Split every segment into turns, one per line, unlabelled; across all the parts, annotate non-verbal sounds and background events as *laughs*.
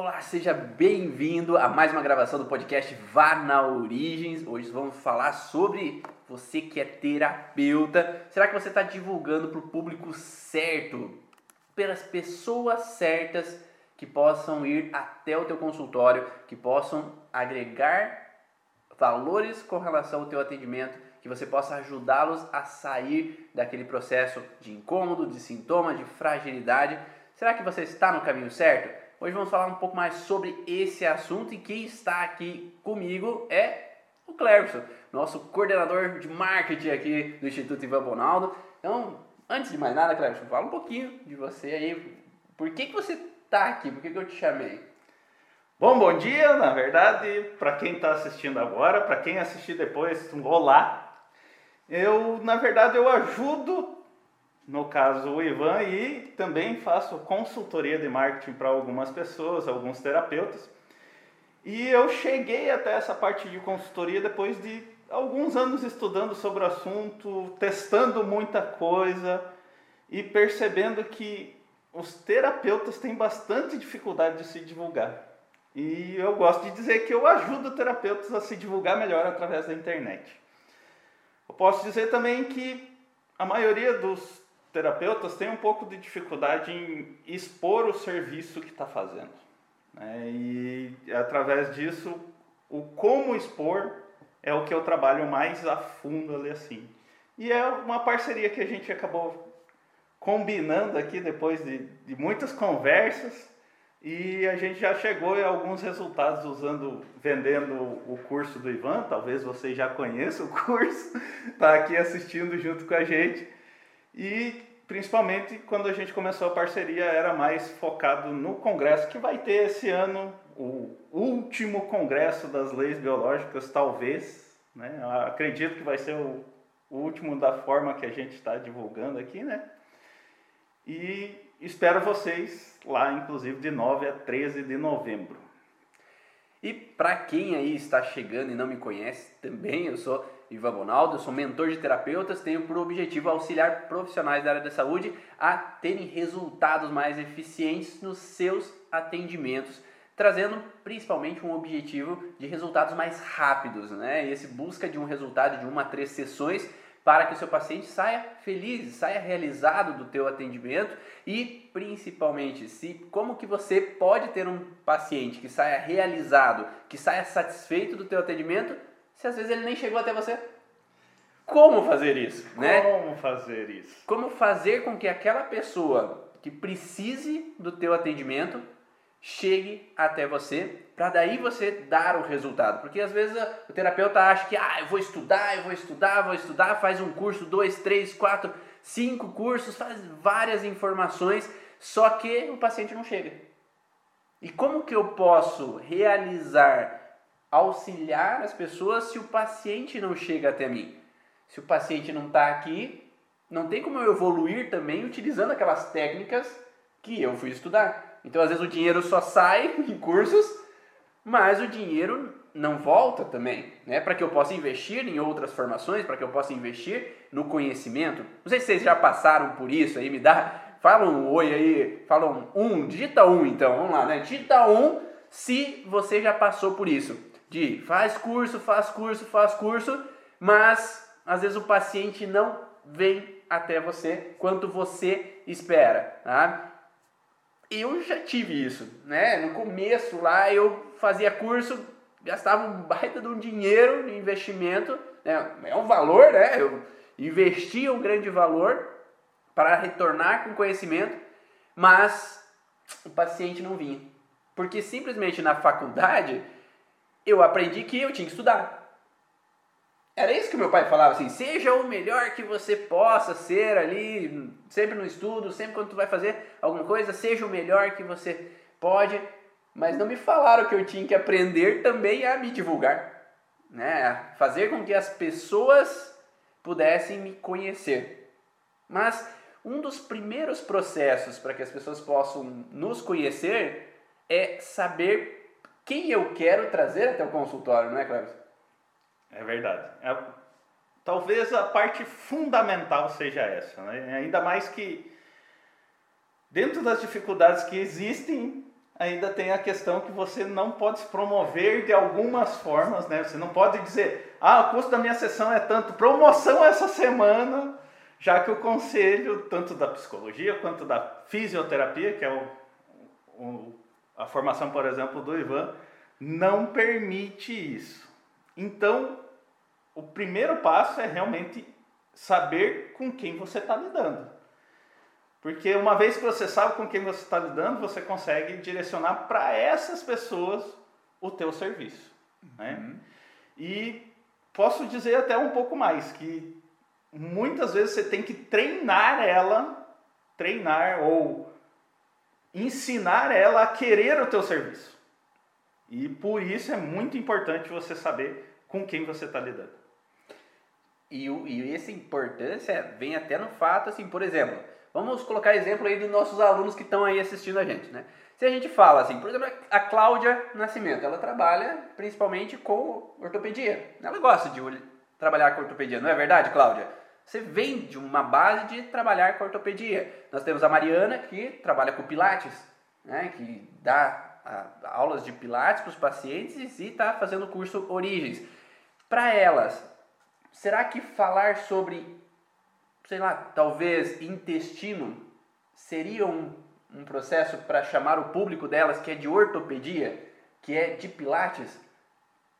Olá, seja bem-vindo a mais uma gravação do podcast Vá na Origens. Hoje vamos falar sobre você que é terapeuta. Será que você está divulgando para o público certo, pelas pessoas certas que possam ir até o teu consultório, que possam agregar valores com relação ao teu atendimento, que você possa ajudá-los a sair daquele processo de incômodo, de sintoma, de fragilidade. Será que você está no caminho certo? Hoje vamos falar um pouco mais sobre esse assunto e quem está aqui comigo é o Cleverson, nosso coordenador de marketing aqui do Instituto Ivan Bonaldo. Então, antes de mais nada, Cleverson, fala um pouquinho de você aí. Por que, que você está aqui? Por que, que eu te chamei?
Bom, bom dia, na verdade, para quem está assistindo agora, para quem assistir depois, um olá. Eu, na verdade, eu ajudo no caso o Ivan, e também faço consultoria de marketing para algumas pessoas, alguns terapeutas. E eu cheguei até essa parte de consultoria depois de alguns anos estudando sobre o assunto, testando muita coisa e percebendo que os terapeutas têm bastante dificuldade de se divulgar. E eu gosto de dizer que eu ajudo terapeutas a se divulgar melhor através da internet. Eu posso dizer também que a maioria dos terapeutas têm um pouco de dificuldade em expor o serviço que está fazendo. Né? E através disso, o como expor é o que eu trabalho mais a fundo ali assim. E é uma parceria que a gente acabou combinando aqui depois de, de muitas conversas e a gente já chegou a alguns resultados usando, vendendo o curso do Ivan, talvez você já conheça o curso, está *laughs* aqui assistindo junto com a gente. E principalmente quando a gente começou a parceria era mais focado no congresso que vai ter esse ano, o último congresso das leis biológicas, talvez, né? Eu acredito que vai ser o, último da forma que a gente está divulgando aqui, né? E espero vocês lá, inclusive de 9 a 13 de novembro.
E para quem aí está chegando e não me conhece, também eu sou Ivan Bonaldo, eu sou mentor de terapeutas, tenho por objetivo auxiliar profissionais da área da saúde a terem resultados mais eficientes nos seus atendimentos, trazendo principalmente um objetivo de resultados mais rápidos, né? E esse busca de um resultado de uma a três sessões para que o seu paciente saia feliz, saia realizado do teu atendimento e principalmente se como que você pode ter um paciente que saia realizado, que saia satisfeito do teu atendimento se às vezes ele nem chegou até você? Como fazer isso? Né?
Como fazer isso?
Como fazer com que aquela pessoa que precise do teu atendimento chegue até você para daí você dar o resultado. Porque às vezes o terapeuta acha que ah, eu vou estudar, eu vou estudar, vou estudar, faz um curso, dois, três, quatro, cinco cursos, faz várias informações, só que o paciente não chega. E como que eu posso realizar auxiliar as pessoas se o paciente não chega até mim. Se o paciente não está aqui, não tem como eu evoluir também utilizando aquelas técnicas que eu fui estudar. Então, às vezes, o dinheiro só sai *laughs* em cursos, mas o dinheiro não volta também, né? Para que eu possa investir em outras formações, para que eu possa investir no conhecimento. Não sei se vocês já passaram por isso aí, me dá. Fala um oi aí, fala um, um digita um então, vamos lá, né? Digita um se você já passou por isso de faz curso, faz curso, faz curso, mas às vezes o paciente não vem até você quanto você espera, tá? Eu já tive isso, né? No começo lá eu fazia curso, gastava um baita de um dinheiro de investimento, né? é um valor, né? Eu investia um grande valor para retornar com conhecimento, mas o paciente não vinha. Porque simplesmente na faculdade eu aprendi que eu tinha que estudar. Era isso que meu pai falava assim: seja o melhor que você possa ser ali, sempre no estudo, sempre quando tu vai fazer alguma coisa, seja o melhor que você pode. Mas não me falaram que eu tinha que aprender também a me divulgar, né? fazer com que as pessoas pudessem me conhecer. Mas um dos primeiros processos para que as pessoas possam nos conhecer é saber quem eu quero trazer até o consultório, não é, Cleber?
É verdade. É, talvez a parte fundamental seja essa, né? ainda mais que dentro das dificuldades que existem, ainda tem a questão que você não pode se promover de algumas formas, né? Você não pode dizer, ah, o custo da minha sessão é tanto, promoção essa semana, já que o conselho, tanto da psicologia quanto da fisioterapia, que é o, o, a formação, por exemplo, do Ivan, não permite isso. Então, o primeiro passo é realmente saber com quem você está lidando. Porque uma vez que você sabe com quem você está lidando, você consegue direcionar para essas pessoas o teu serviço. Né? Uhum. E posso dizer até um pouco mais, que muitas vezes você tem que treinar ela, treinar ou ensinar ela a querer o teu serviço. E por isso é muito importante você saber com quem você está lidando.
E, e essa importância vem até no fato, assim, por exemplo, vamos colocar exemplo aí dos nossos alunos que estão aí assistindo a gente, né? Se a gente fala assim, por exemplo, a Cláudia Nascimento, ela trabalha principalmente com ortopedia. Ela gosta de trabalhar com ortopedia, não é verdade, Cláudia? Você vem de uma base de trabalhar com ortopedia. Nós temos a Mariana, que trabalha com Pilates, né, que dá a, aulas de Pilates para os pacientes e está fazendo o curso Origens. Para elas, será que falar sobre, sei lá, talvez intestino seria um, um processo para chamar o público delas que é de ortopedia, que é de Pilates?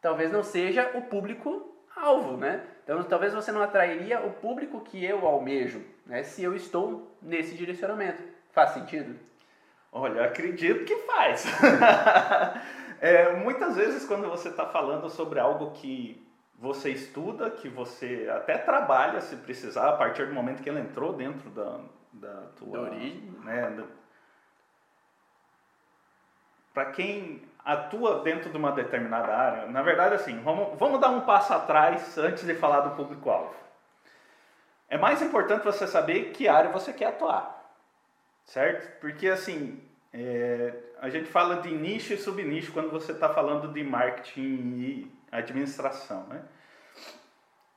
Talvez não seja o público alvo, né? Então, talvez você não atrairia o público que eu almejo, né? Se eu estou nesse direcionamento. Faz sentido?
Olha, acredito que faz. *laughs* é, muitas vezes, quando você está falando sobre algo que você estuda, que você até trabalha, se precisar, a partir do momento que ele entrou dentro da, da tua
da origem,
né? Para quem atua dentro de uma determinada área, na verdade, assim, vamos, vamos dar um passo atrás antes de falar do público-alvo. É mais importante você saber que área você quer atuar, certo? Porque, assim, é, a gente fala de nicho e subnicho quando você está falando de marketing e administração, né?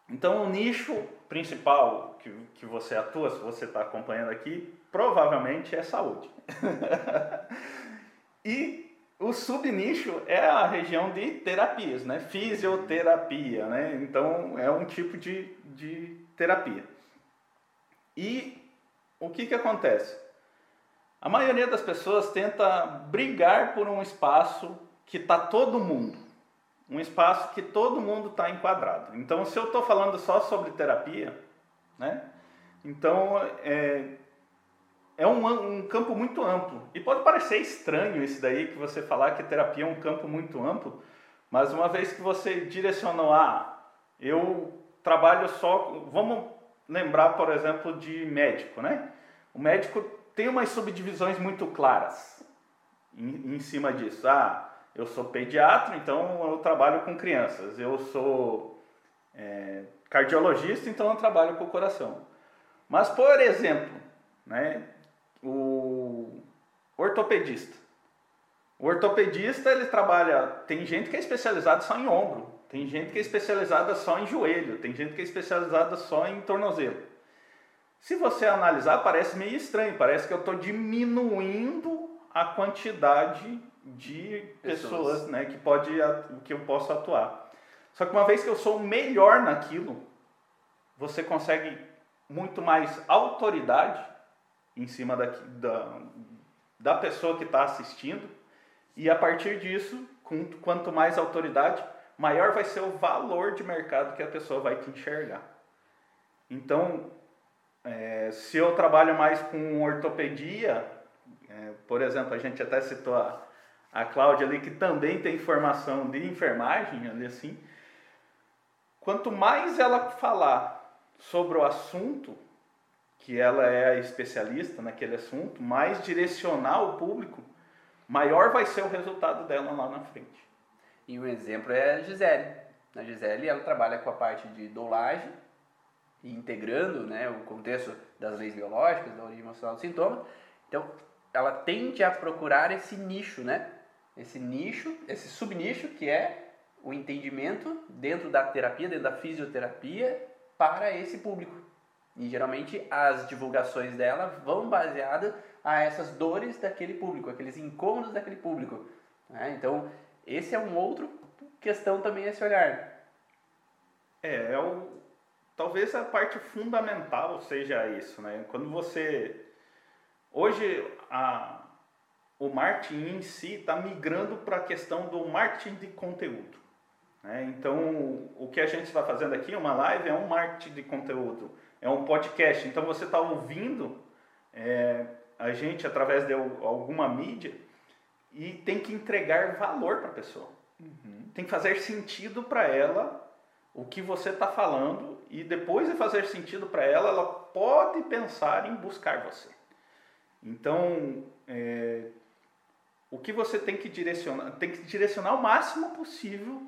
Então, o nicho principal que, que você atua, se você está acompanhando aqui, provavelmente é saúde. *laughs* e o subnicho é a região de terapias, né? Fisioterapia, né? Então é um tipo de, de terapia. E o que, que acontece? A maioria das pessoas tenta brigar por um espaço que está todo mundo. Um espaço que todo mundo está enquadrado. Então, se eu estou falando só sobre terapia, né? Então, é, é um, um, campo muito amplo. E pode parecer estranho isso daí, que você falar que terapia é um campo muito amplo, mas uma vez que você direcionou, ah, eu trabalho só. Vamos lembrar, por exemplo, de médico, né? O médico tem umas subdivisões muito claras em, em cima disso. Ah, eu sou pediatra, então eu trabalho com crianças. Eu sou é, cardiologista, então eu trabalho com o coração. Mas, por exemplo, né, o ortopedista. O ortopedista ele trabalha, tem gente que é especializada só em ombro, tem gente que é especializada só em joelho, tem gente que é especializada só em tornozelo. Se você analisar, parece meio estranho, parece que eu estou diminuindo a quantidade de pessoas, pessoas né, que, pode, que eu posso atuar. Só que uma vez que eu sou melhor naquilo, você consegue muito mais autoridade em cima da, da, da pessoa que está assistindo, e a partir disso, com, quanto mais autoridade, maior vai ser o valor de mercado que a pessoa vai te enxergar. Então, é, se eu trabalho mais com ortopedia, é, por exemplo, a gente até citou a, a Cláudia ali, que também tem formação de enfermagem, ali assim, quanto mais ela falar sobre o assunto, que ela é especialista naquele assunto, mais direcionar o público, maior vai ser o resultado dela lá na frente.
E um exemplo é a Gisele. A Gisele ela trabalha com a parte de dolagem integrando né, o contexto das leis biológicas, da origem emocional do sintoma. Então, ela tende a procurar esse nicho, né? Esse nicho, esse subnicho que é o entendimento dentro da terapia, dentro da fisioterapia para esse público. E geralmente as divulgações dela vão baseadas a essas dores daquele público, aqueles incômodos daquele público. Né? Então, esse é um outro questão também esse olhar.
É, é o, talvez a parte fundamental seja isso, né? Quando você hoje a, o marketing em si está migrando para a questão do marketing de conteúdo. Né? Então, o que a gente está fazendo aqui, uma live, é um marketing de conteúdo, é um podcast. Então, você está ouvindo é, a gente através de alguma mídia e tem que entregar valor para a pessoa. Uhum. Tem que fazer sentido para ela o que você está falando e depois de fazer sentido para ela, ela pode pensar em buscar você. Então, é, o que você tem que direcionar, tem que direcionar o máximo possível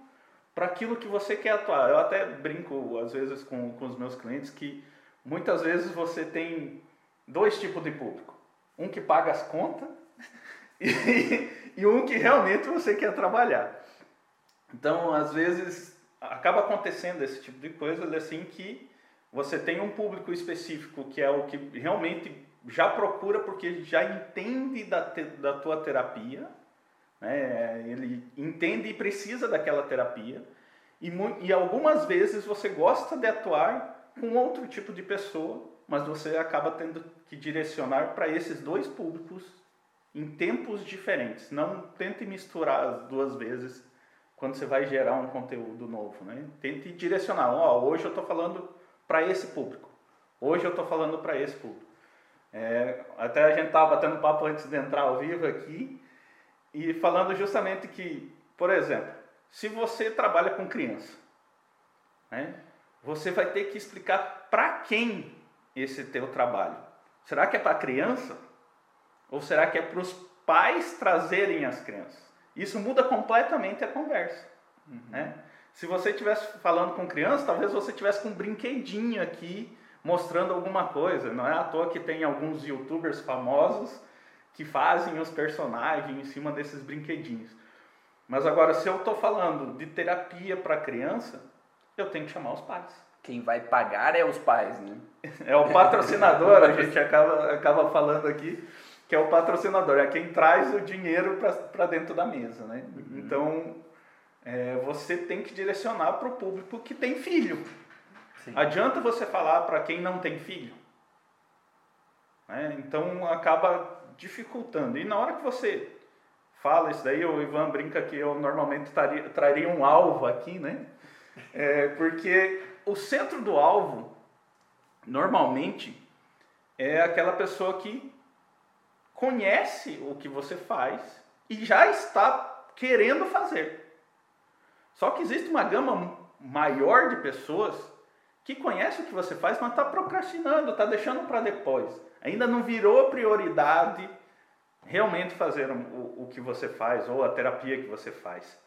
para aquilo que você quer atuar. Eu até brinco às vezes com, com os meus clientes que muitas vezes você tem dois tipos de público. Um que paga as contas *laughs* e, e um que realmente você quer trabalhar. Então, às vezes, acaba acontecendo esse tipo de coisa, assim, que você tem um público específico que é o que realmente já procura porque já entende da, te, da tua terapia, né? ele entende e precisa daquela terapia, e, e algumas vezes você gosta de atuar com outro tipo de pessoa, mas você acaba tendo que direcionar para esses dois públicos em tempos diferentes. Não tente misturar as duas vezes quando você vai gerar um conteúdo novo. Né? Tente direcionar. Oh, hoje eu estou falando para esse público. Hoje eu estou falando para esse público. É, até a gente estava batendo papo antes de entrar ao vivo aqui e falando justamente que, por exemplo, se você trabalha com criança, né, você vai ter que explicar para quem esse teu trabalho. Será que é para criança? Ou será que é para os pais trazerem as crianças? Isso muda completamente a conversa. Uhum. Né? Se você estivesse falando com criança, talvez você tivesse com um brinquedinho aqui mostrando alguma coisa. Não é à toa que tem alguns youtubers famosos que fazem os personagens em cima desses brinquedinhos. Mas agora, se eu estou falando de terapia para criança, eu tenho que chamar os pais.
Quem vai pagar é os pais, né? *laughs*
É o patrocinador, a gente acaba, acaba falando aqui, que é o patrocinador, é quem traz o dinheiro para dentro da mesa, né? Uhum. Então, é, você tem que direcionar para o público que tem filho. Sim. Adianta você falar para quem não tem filho. Né? Então, acaba dificultando. E na hora que você fala isso daí, o Ivan brinca que eu normalmente traria, traria um alvo aqui, né? É, porque o centro do alvo, normalmente, é aquela pessoa que conhece o que você faz e já está querendo fazer. Só que existe uma gama maior de pessoas que conhece o que você faz, mas está procrastinando, está deixando para depois. Ainda não virou prioridade realmente fazer o, o que você faz ou a terapia que você faz.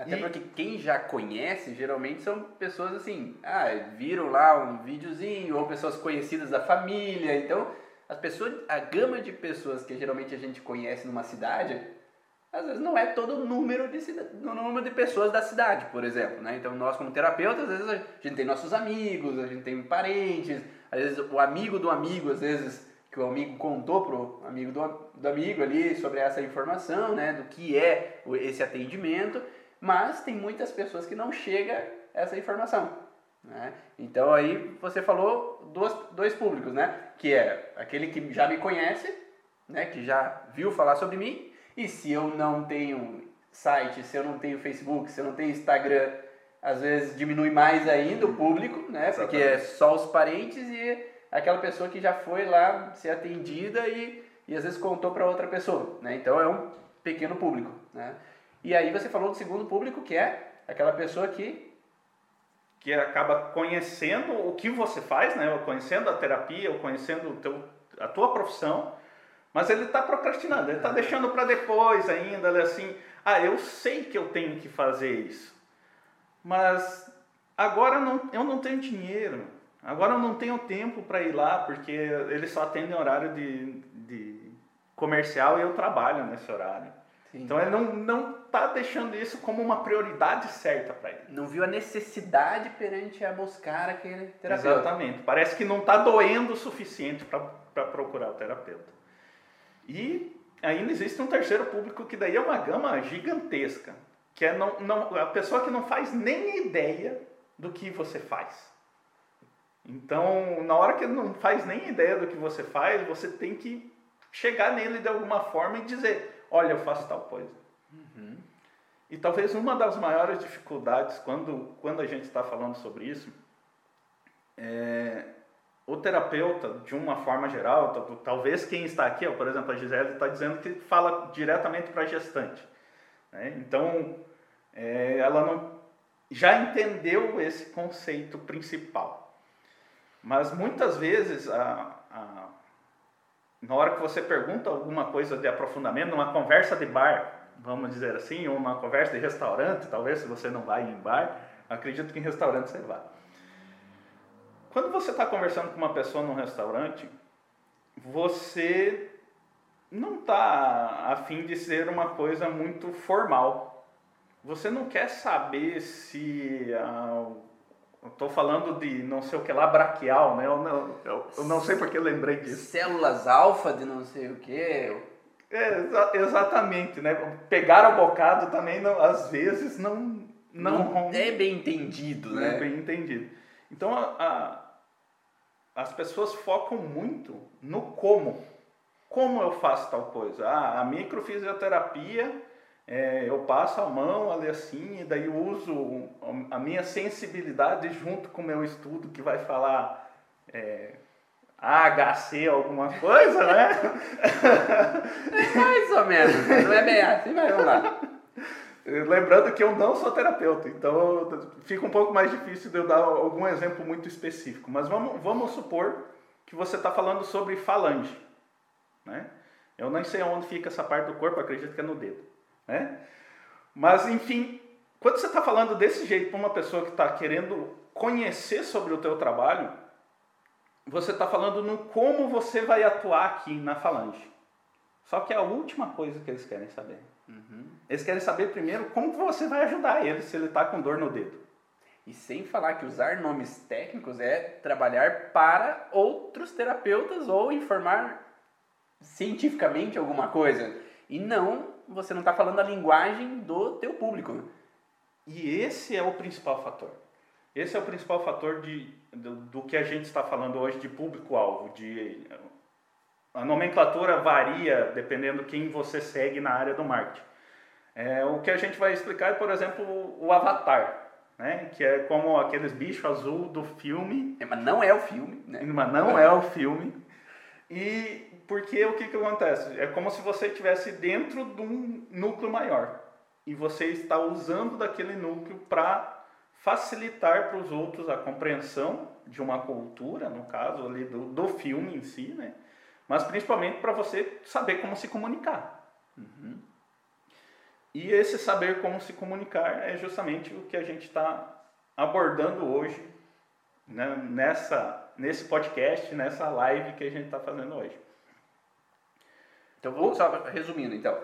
Até e... porque quem já conhece, geralmente são pessoas assim, ah, viram lá um videozinho, ou pessoas conhecidas da família. Então, as pessoas, a gama de pessoas que geralmente a gente conhece numa cidade, às vezes não é todo o número de, número de pessoas da cidade, por exemplo. Né? Então, nós como terapeutas, às vezes a gente tem nossos amigos, a gente tem parentes, às vezes o amigo do amigo, às vezes que o amigo contou pro amigo do, do amigo ali sobre essa informação, né, do que é esse atendimento mas tem muitas pessoas que não chega essa informação. Né? Então aí você falou dois, dois públicos, né? Que é aquele que já me conhece, né? Que já viu falar sobre mim. E se eu não tenho site, se eu não tenho Facebook, se eu não tenho Instagram, às vezes diminui mais ainda o público, né? Porque é só os parentes e aquela pessoa que já foi lá ser atendida e, e às vezes contou para outra pessoa, né? Então é um pequeno público, né? E aí você falou do segundo público, que é aquela pessoa que
que acaba conhecendo o que você faz, né? Conhecendo a terapia, ou conhecendo teu, a tua profissão, mas ele está procrastinando, ele está deixando para depois ainda, ele é assim, ah, eu sei que eu tenho que fazer isso, mas agora não, eu não tenho dinheiro, agora eu não tenho tempo para ir lá, porque ele só atende horário de, de comercial e eu trabalho nesse horário. Sim. Então ele não, não tá deixando isso como uma prioridade certa para ele.
Não viu a necessidade perante a buscar aquele terapeuta.
Exatamente. Parece que não está doendo o suficiente para procurar o terapeuta. E ainda existe um terceiro público que daí é uma gama gigantesca, que é não, não, a pessoa que não faz nem ideia do que você faz. Então, na hora que ele não faz nem ideia do que você faz, você tem que chegar nele de alguma forma e dizer: Olha, eu faço tal coisa. Uhum. E talvez uma das maiores dificuldades quando, quando a gente está falando sobre isso é o terapeuta, de uma forma geral, talvez quem está aqui, por exemplo, a Gisele está dizendo que fala diretamente para a gestante. Né? Então, é, ela não, já entendeu esse conceito principal. Mas muitas vezes, a, a, na hora que você pergunta alguma coisa de aprofundamento, numa conversa de bar, vamos dizer assim, uma conversa de restaurante, talvez se você não vai em bar, acredito que em restaurante você vai. Quando você está conversando com uma pessoa num restaurante, você não está a fim de ser uma coisa muito formal. Você não quer saber se ah, Estou falando de não sei o que lá, braquial, né? Eu não, eu, eu não sei porque eu lembrei disso.
Células alfa de não sei o que.
É, exa exatamente, né? Pegar o bocado também, não, às vezes, não... Não,
não é bem entendido,
né? É bem entendido. Então, a, a, as pessoas focam muito no como. Como eu faço tal coisa? Ah, a microfisioterapia, é, eu passo a mão ali assim, e daí uso a minha sensibilidade junto com o meu estudo que vai falar é, AHC alguma coisa, né?
É mais ou menos, não é bem assim, mas vamos lá.
Lembrando que eu não sou terapeuta, então fica um pouco mais difícil de eu dar algum exemplo muito específico. Mas vamos, vamos supor que você está falando sobre falange. Né? Eu nem sei onde fica essa parte do corpo, acredito que é no dedo. Né? Mas, enfim, quando você está falando desse jeito para uma pessoa que está querendo conhecer sobre o teu trabalho, você está falando no como você vai atuar aqui na falange. Só que é a última coisa que eles querem saber. Uhum. Eles querem saber primeiro como você vai ajudar ele se ele está com dor no dedo.
E sem falar que usar nomes técnicos é trabalhar para outros terapeutas ou informar cientificamente alguma coisa. E não, você não está falando a linguagem do teu público.
E esse é o principal fator. Esse é o principal fator de, do, do que a gente está falando hoje de público-alvo. De, a nomenclatura varia dependendo quem você segue na área do marketing. É, o que a gente vai explicar é, por exemplo, o avatar. Né? Que é como aqueles bichos azul do filme.
É, mas não é o filme. Né?
Mas não é o filme. E porque o que, que acontece? É como se você estivesse dentro de um núcleo maior. E você está usando daquele núcleo para facilitar para os outros a compreensão de uma cultura, no caso ali do, do filme em si, né? Mas principalmente para você saber como se comunicar. Uhum. E esse saber como se comunicar é justamente o que a gente está abordando hoje né? nessa, nesse podcast, nessa live que a gente está fazendo hoje.
Então vou só resumindo então.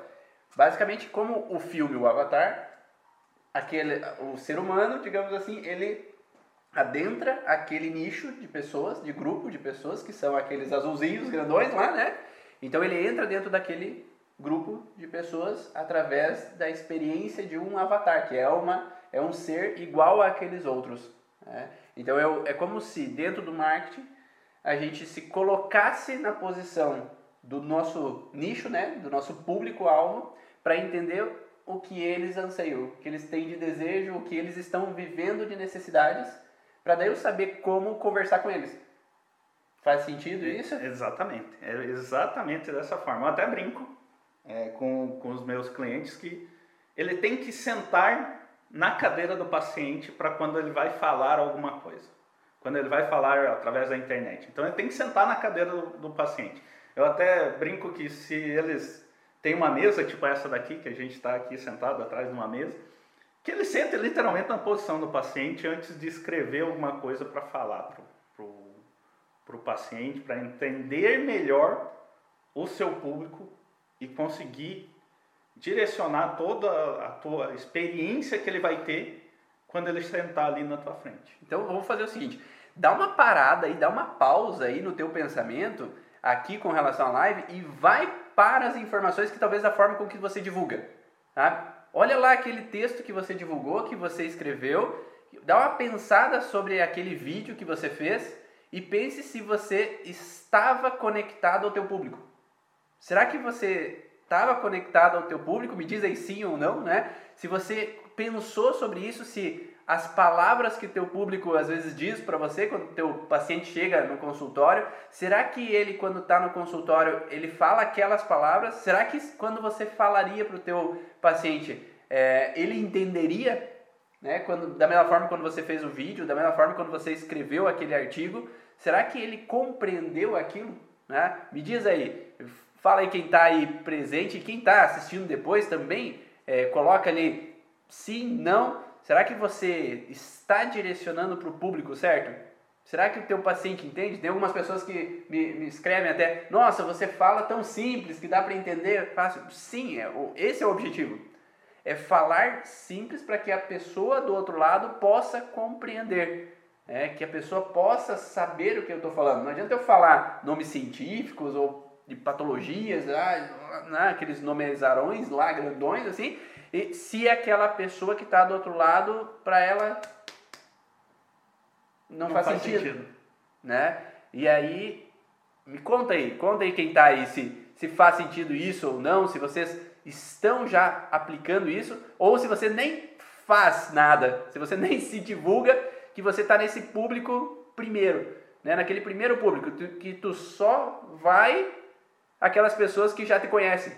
Basicamente, como o filme O Avatar aquele, o ser humano, digamos assim, ele adentra aquele nicho de pessoas, de grupo de pessoas, que são aqueles azulzinhos grandões lá, né? Então ele entra dentro daquele grupo de pessoas através da experiência de um avatar, que é, uma, é um ser igual àqueles outros. Né? Então é, é como se dentro do marketing a gente se colocasse na posição do nosso nicho, né? do nosso público-alvo, para entender o que eles anseiam, o que eles têm de desejo, o que eles estão vivendo de necessidades, para daí eu saber como conversar com eles. Faz sentido isso?
Exatamente, é exatamente dessa forma. Eu até brinco é, com, com os meus clientes que ele tem que sentar na cadeira do paciente para quando ele vai falar alguma coisa. Quando ele vai falar através da internet. Então ele tem que sentar na cadeira do, do paciente. Eu até brinco que se eles tem uma mesa tipo essa daqui, que a gente está aqui sentado atrás de uma mesa, que ele senta literalmente na posição do paciente antes de escrever alguma coisa para falar para o paciente, para entender melhor o seu público e conseguir direcionar toda a tua experiência que ele vai ter quando ele sentar ali na tua frente.
Então vamos fazer o seguinte, dá uma parada aí, dá uma pausa aí no teu pensamento aqui com relação à live e vai para as informações que talvez a forma com que você divulga. Tá? Olha lá aquele texto que você divulgou, que você escreveu, dá uma pensada sobre aquele vídeo que você fez e pense se você estava conectado ao teu público. Será que você estava conectado ao teu público? Me diz aí sim ou não, né? Se você pensou sobre isso, se as palavras que teu público às vezes diz para você quando teu paciente chega no consultório, será que ele quando está no consultório ele fala aquelas palavras? Será que quando você falaria para o teu paciente é, ele entenderia? Né? Quando, da mesma forma quando você fez o vídeo, da mesma forma quando você escreveu aquele artigo, será que ele compreendeu aquilo? Né? Me diz aí, fala aí quem está aí presente quem está assistindo depois também, é, coloca ali sim, não Será que você está direcionando para o público certo? Será que o teu paciente entende? Tem algumas pessoas que me, me escrevem até, nossa, você fala tão simples que dá para entender fácil. Sim, é, esse é o objetivo. É falar simples para que a pessoa do outro lado possa compreender. É, que a pessoa possa saber o que eu estou falando. Não adianta eu falar nomes científicos ou de patologias, ah, aqueles nomes lá, grandões assim, e se aquela pessoa que está do outro lado, para ela não, não faz, faz sentido, sentido, né? E aí, me conta aí, conta aí quem está aí se, se faz sentido isso ou não, se vocês estão já aplicando isso, ou se você nem faz nada, se você *laughs* nem se divulga, que você está nesse público primeiro, né? naquele primeiro público, que tu só vai aquelas pessoas que já te conhecem.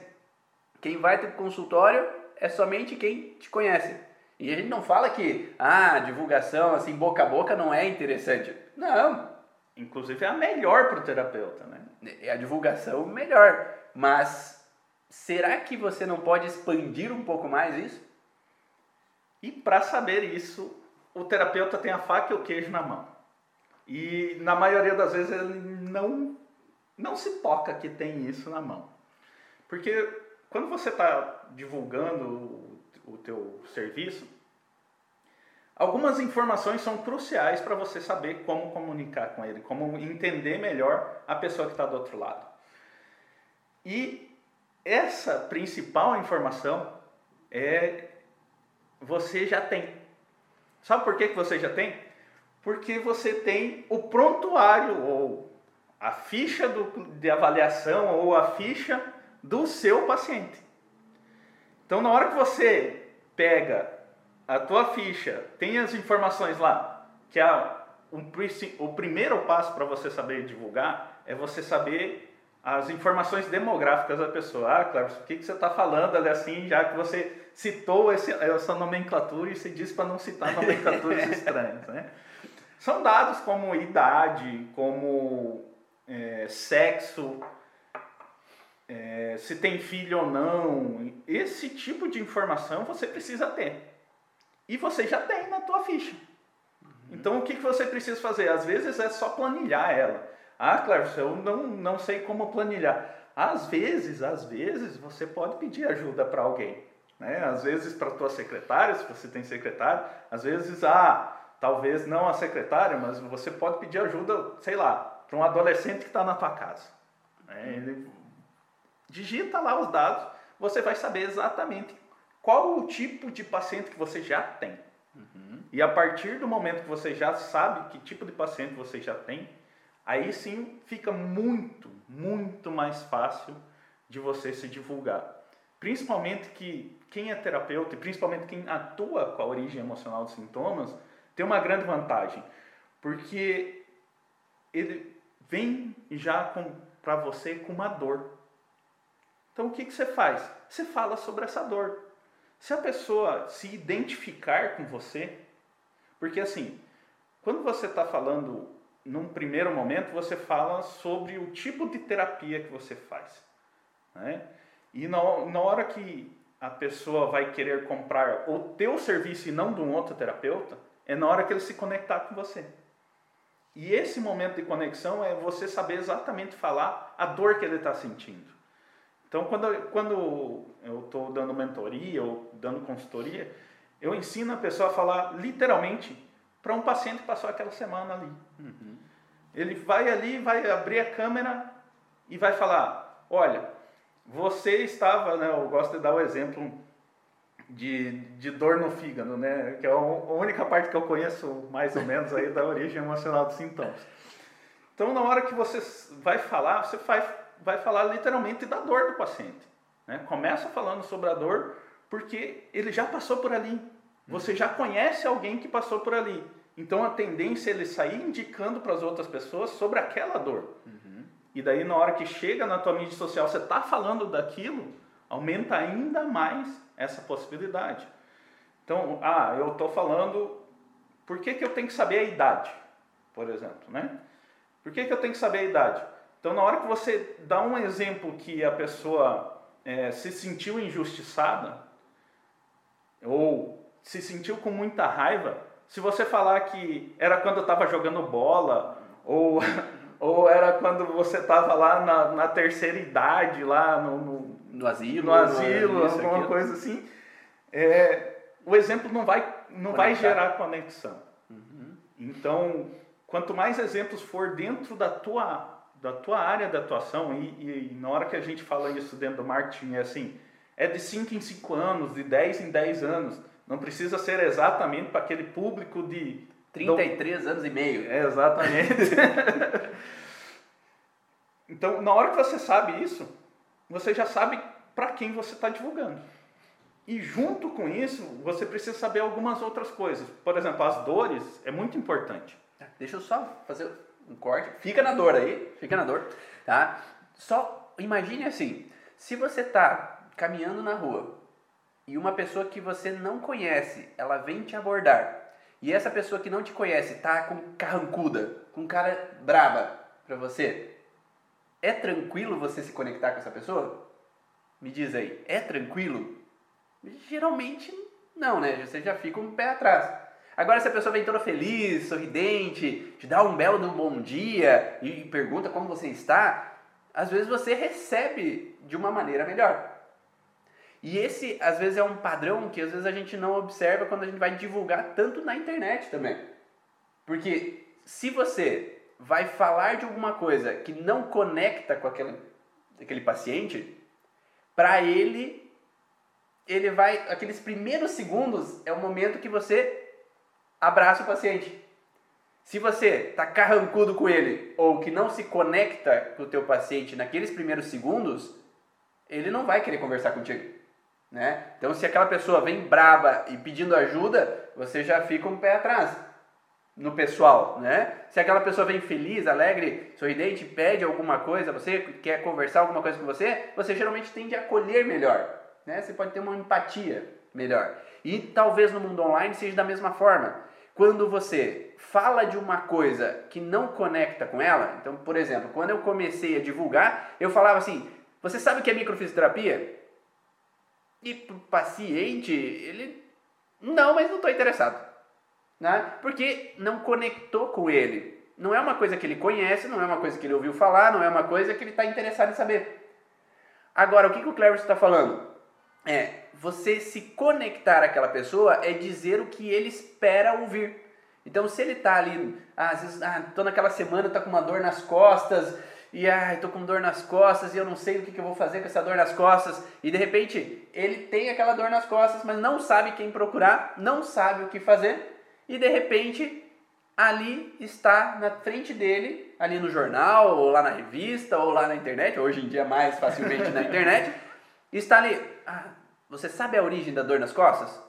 Quem vai para o consultório é somente quem te conhece. E a gente não fala que ah, divulgação assim boca a boca não é interessante. Não.
Inclusive é a melhor para o terapeuta, né?
É a divulgação melhor. Mas será que você não pode expandir um pouco mais isso?
E para saber isso, o terapeuta tem a faca e o queijo na mão. E na maioria das vezes ele não, não se toca que tem isso na mão. Porque quando você está divulgando o, teu serviço, algumas informações são cruciais para você saber como comunicar com ele, como entender melhor a pessoa que está do outro lado. E essa principal informação é você já tem. Sabe por que, que você já tem? Porque você tem o prontuário ou a ficha do, de avaliação ou a ficha do seu paciente. Então, na hora que você pega a tua ficha, tem as informações lá, que é um, o primeiro passo para você saber divulgar é você saber as informações demográficas da pessoa. Ah, claro, o que, que você está falando ali assim, já que você citou esse, essa nomenclatura e se diz para não citar nomenclaturas *laughs* estranhas, né? São dados como idade, como é, sexo, é, se tem filho ou não, esse tipo de informação você precisa ter. E você já tem na tua ficha. Uhum. Então o que, que você precisa fazer? Às vezes é só planilhar ela. Ah, claro, eu não, não sei como planilhar. Às vezes, às vezes, você pode pedir ajuda para alguém. Né? Às vezes para tua secretária, se você tem secretário. Às vezes, ah, talvez não a secretária, mas você pode pedir ajuda, sei lá, para um adolescente que está na tua casa. Né? Ele digita lá os dados, você vai saber exatamente qual o tipo de paciente que você já tem. Uhum. E a partir do momento que você já sabe que tipo de paciente você já tem, aí sim fica muito, muito mais fácil de você se divulgar. Principalmente que quem é terapeuta e principalmente quem atua com a origem emocional dos sintomas tem uma grande vantagem, porque ele vem já para você com uma dor. Então o que, que você faz? Você fala sobre essa dor. Se a pessoa se identificar com você, porque assim, quando você está falando num primeiro momento, você fala sobre o tipo de terapia que você faz. Né? E na, na hora que a pessoa vai querer comprar o teu serviço e não de um outro terapeuta, é na hora que ele se conectar com você. E esse momento de conexão é você saber exatamente falar a dor que ele está sentindo. Então, quando, quando eu estou dando mentoria ou dando consultoria, eu ensino a pessoa a falar literalmente para um paciente que passou aquela semana ali. Uhum. Ele vai ali, vai abrir a câmera e vai falar: Olha, você estava, né, eu gosto de dar o exemplo de, de dor no fígado, né, que é a única parte que eu conheço mais ou menos aí da origem emocional dos sintomas. Então, na hora que você vai falar, você vai, vai falar literalmente da dor do paciente. Né? Começa falando sobre a dor porque ele já passou por ali. Você já conhece alguém que passou por ali. Então a tendência é ele sair indicando para as outras pessoas sobre aquela dor. Uhum. E daí na hora que chega na tua mídia social, você está falando daquilo, aumenta ainda mais essa possibilidade. Então, ah, eu estou falando, por que, que eu tenho que saber a idade, por exemplo, né? Por que, que eu tenho que saber a idade? Então, na hora que você dá um exemplo que a pessoa é, se sentiu injustiçada, ou se sentiu com muita raiva, se você falar que era quando eu estava jogando bola, ou, *laughs* ou era quando você estava lá na, na, terceira idade, lá no, no,
no asilo,
no asilo isso, alguma aquilo. coisa assim, é, o exemplo não vai, não vai gerar conexão. Uhum. Então, quanto mais exemplos for dentro da tua, da tua área de atuação, e, e na hora que a gente fala isso dentro do marketing, é assim, é de 5 em 5 anos, de 10 em 10 anos, não precisa ser exatamente para aquele público de
33 do... anos e meio.
É, exatamente. *laughs* então, na hora que você sabe isso, você já sabe para quem você está divulgando. E junto com isso, você precisa saber algumas outras coisas. Por exemplo, as dores é muito importante.
Deixa eu só fazer um corte. Fica na dor aí, fica na dor, tá? Só imagine assim, se você está caminhando na rua e uma pessoa que você não conhece, ela vem te abordar, e essa pessoa que não te conhece tá com carrancuda, com cara braba pra você, é tranquilo você se conectar com essa pessoa? Me diz aí, é tranquilo? Geralmente não, né? Você já fica um pé atrás. Agora, se a pessoa vem toda feliz, sorridente, te dá um belo um bom dia e pergunta como você está, às vezes você recebe de uma maneira melhor. E esse, às vezes, é um padrão que às vezes a gente não observa quando a gente vai divulgar tanto na internet também. Porque se você vai falar de alguma coisa que não conecta com aquele, aquele paciente, para ele, ele vai. Aqueles primeiros segundos é o momento que você abraça o paciente. Se você tá carrancudo com ele ou que não se conecta com o teu paciente naqueles primeiros segundos, ele não vai querer conversar contigo. Né? Então, se aquela pessoa vem braba e pedindo ajuda, você já fica um pé atrás no pessoal, né? Se aquela pessoa vem feliz, alegre, sorridente, pede alguma coisa, você quer conversar alguma coisa com você, você geralmente tende a acolher melhor, né? Você pode ter uma empatia melhor. E talvez no mundo online seja da mesma forma. Quando você fala de uma coisa que não conecta com ela, então, por exemplo, quando eu comecei a divulgar, eu falava assim: "Você sabe o que é microfisioterapia?" E o paciente, ele, não, mas não estou interessado. Né? Porque não conectou com ele. Não é uma coisa que ele conhece, não é uma coisa que ele ouviu falar, não é uma coisa que ele está interessado em saber. Agora, o que, que o Cleverson está falando? É, você se conectar àquela pessoa é dizer o que ele espera ouvir. Então, se ele está ali, ah, às vezes, ah, tô naquela semana, tá com uma dor nas costas, e ai, tô com dor nas costas e eu não sei o que, que eu vou fazer com essa dor nas costas. E de repente ele tem aquela dor nas costas, mas não sabe quem procurar, não sabe o que fazer, e de repente ali está na frente dele, ali no jornal, ou lá na revista, ou lá na internet, hoje em dia mais facilmente na *laughs* internet, está ali. Ah, você sabe a origem da dor nas costas?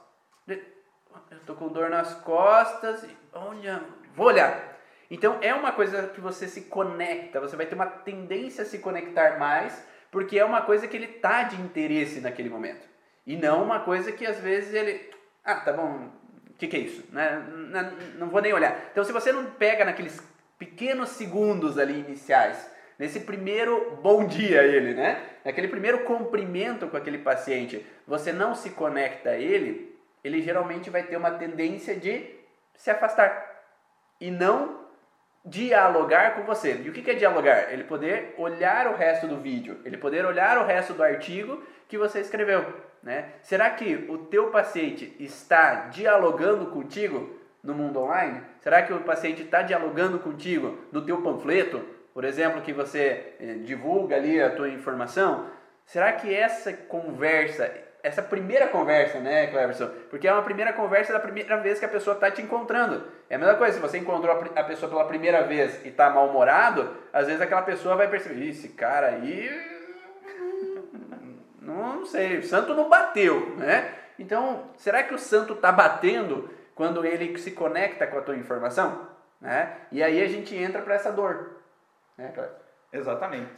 Eu tô com dor nas costas, olha, vou olhar. Então é uma coisa que você se conecta, você vai ter uma tendência a se conectar mais, porque é uma coisa que ele tá de interesse naquele momento. E não uma coisa que às vezes ele. Ah, tá bom, o que, que é isso? Né? Não, não vou nem olhar. Então se você não pega naqueles pequenos segundos ali iniciais, nesse primeiro bom dia ele, né? Naquele primeiro cumprimento com aquele paciente, você não se conecta a ele, ele geralmente vai ter uma tendência de se afastar e não dialogar com você. E o que é dialogar? Ele poder olhar o resto do vídeo, ele poder olhar o resto do artigo que você escreveu. Né? Será que o teu paciente está dialogando contigo no mundo online? Será que o paciente está dialogando contigo no teu panfleto, por exemplo, que você eh, divulga ali a tua informação? será que essa conversa, essa primeira conversa, né, Cleverson? Porque é uma primeira conversa da primeira vez que a pessoa está te encontrando. É a mesma coisa, se você encontrou a pessoa pela primeira vez e está mal-humorado, às vezes aquela pessoa vai perceber, esse cara aí. *laughs* Não sei, o santo não bateu, né? Então, será que o santo está batendo quando ele se conecta com a tua informação? Né? E aí a gente entra para essa dor. Né,
Exatamente.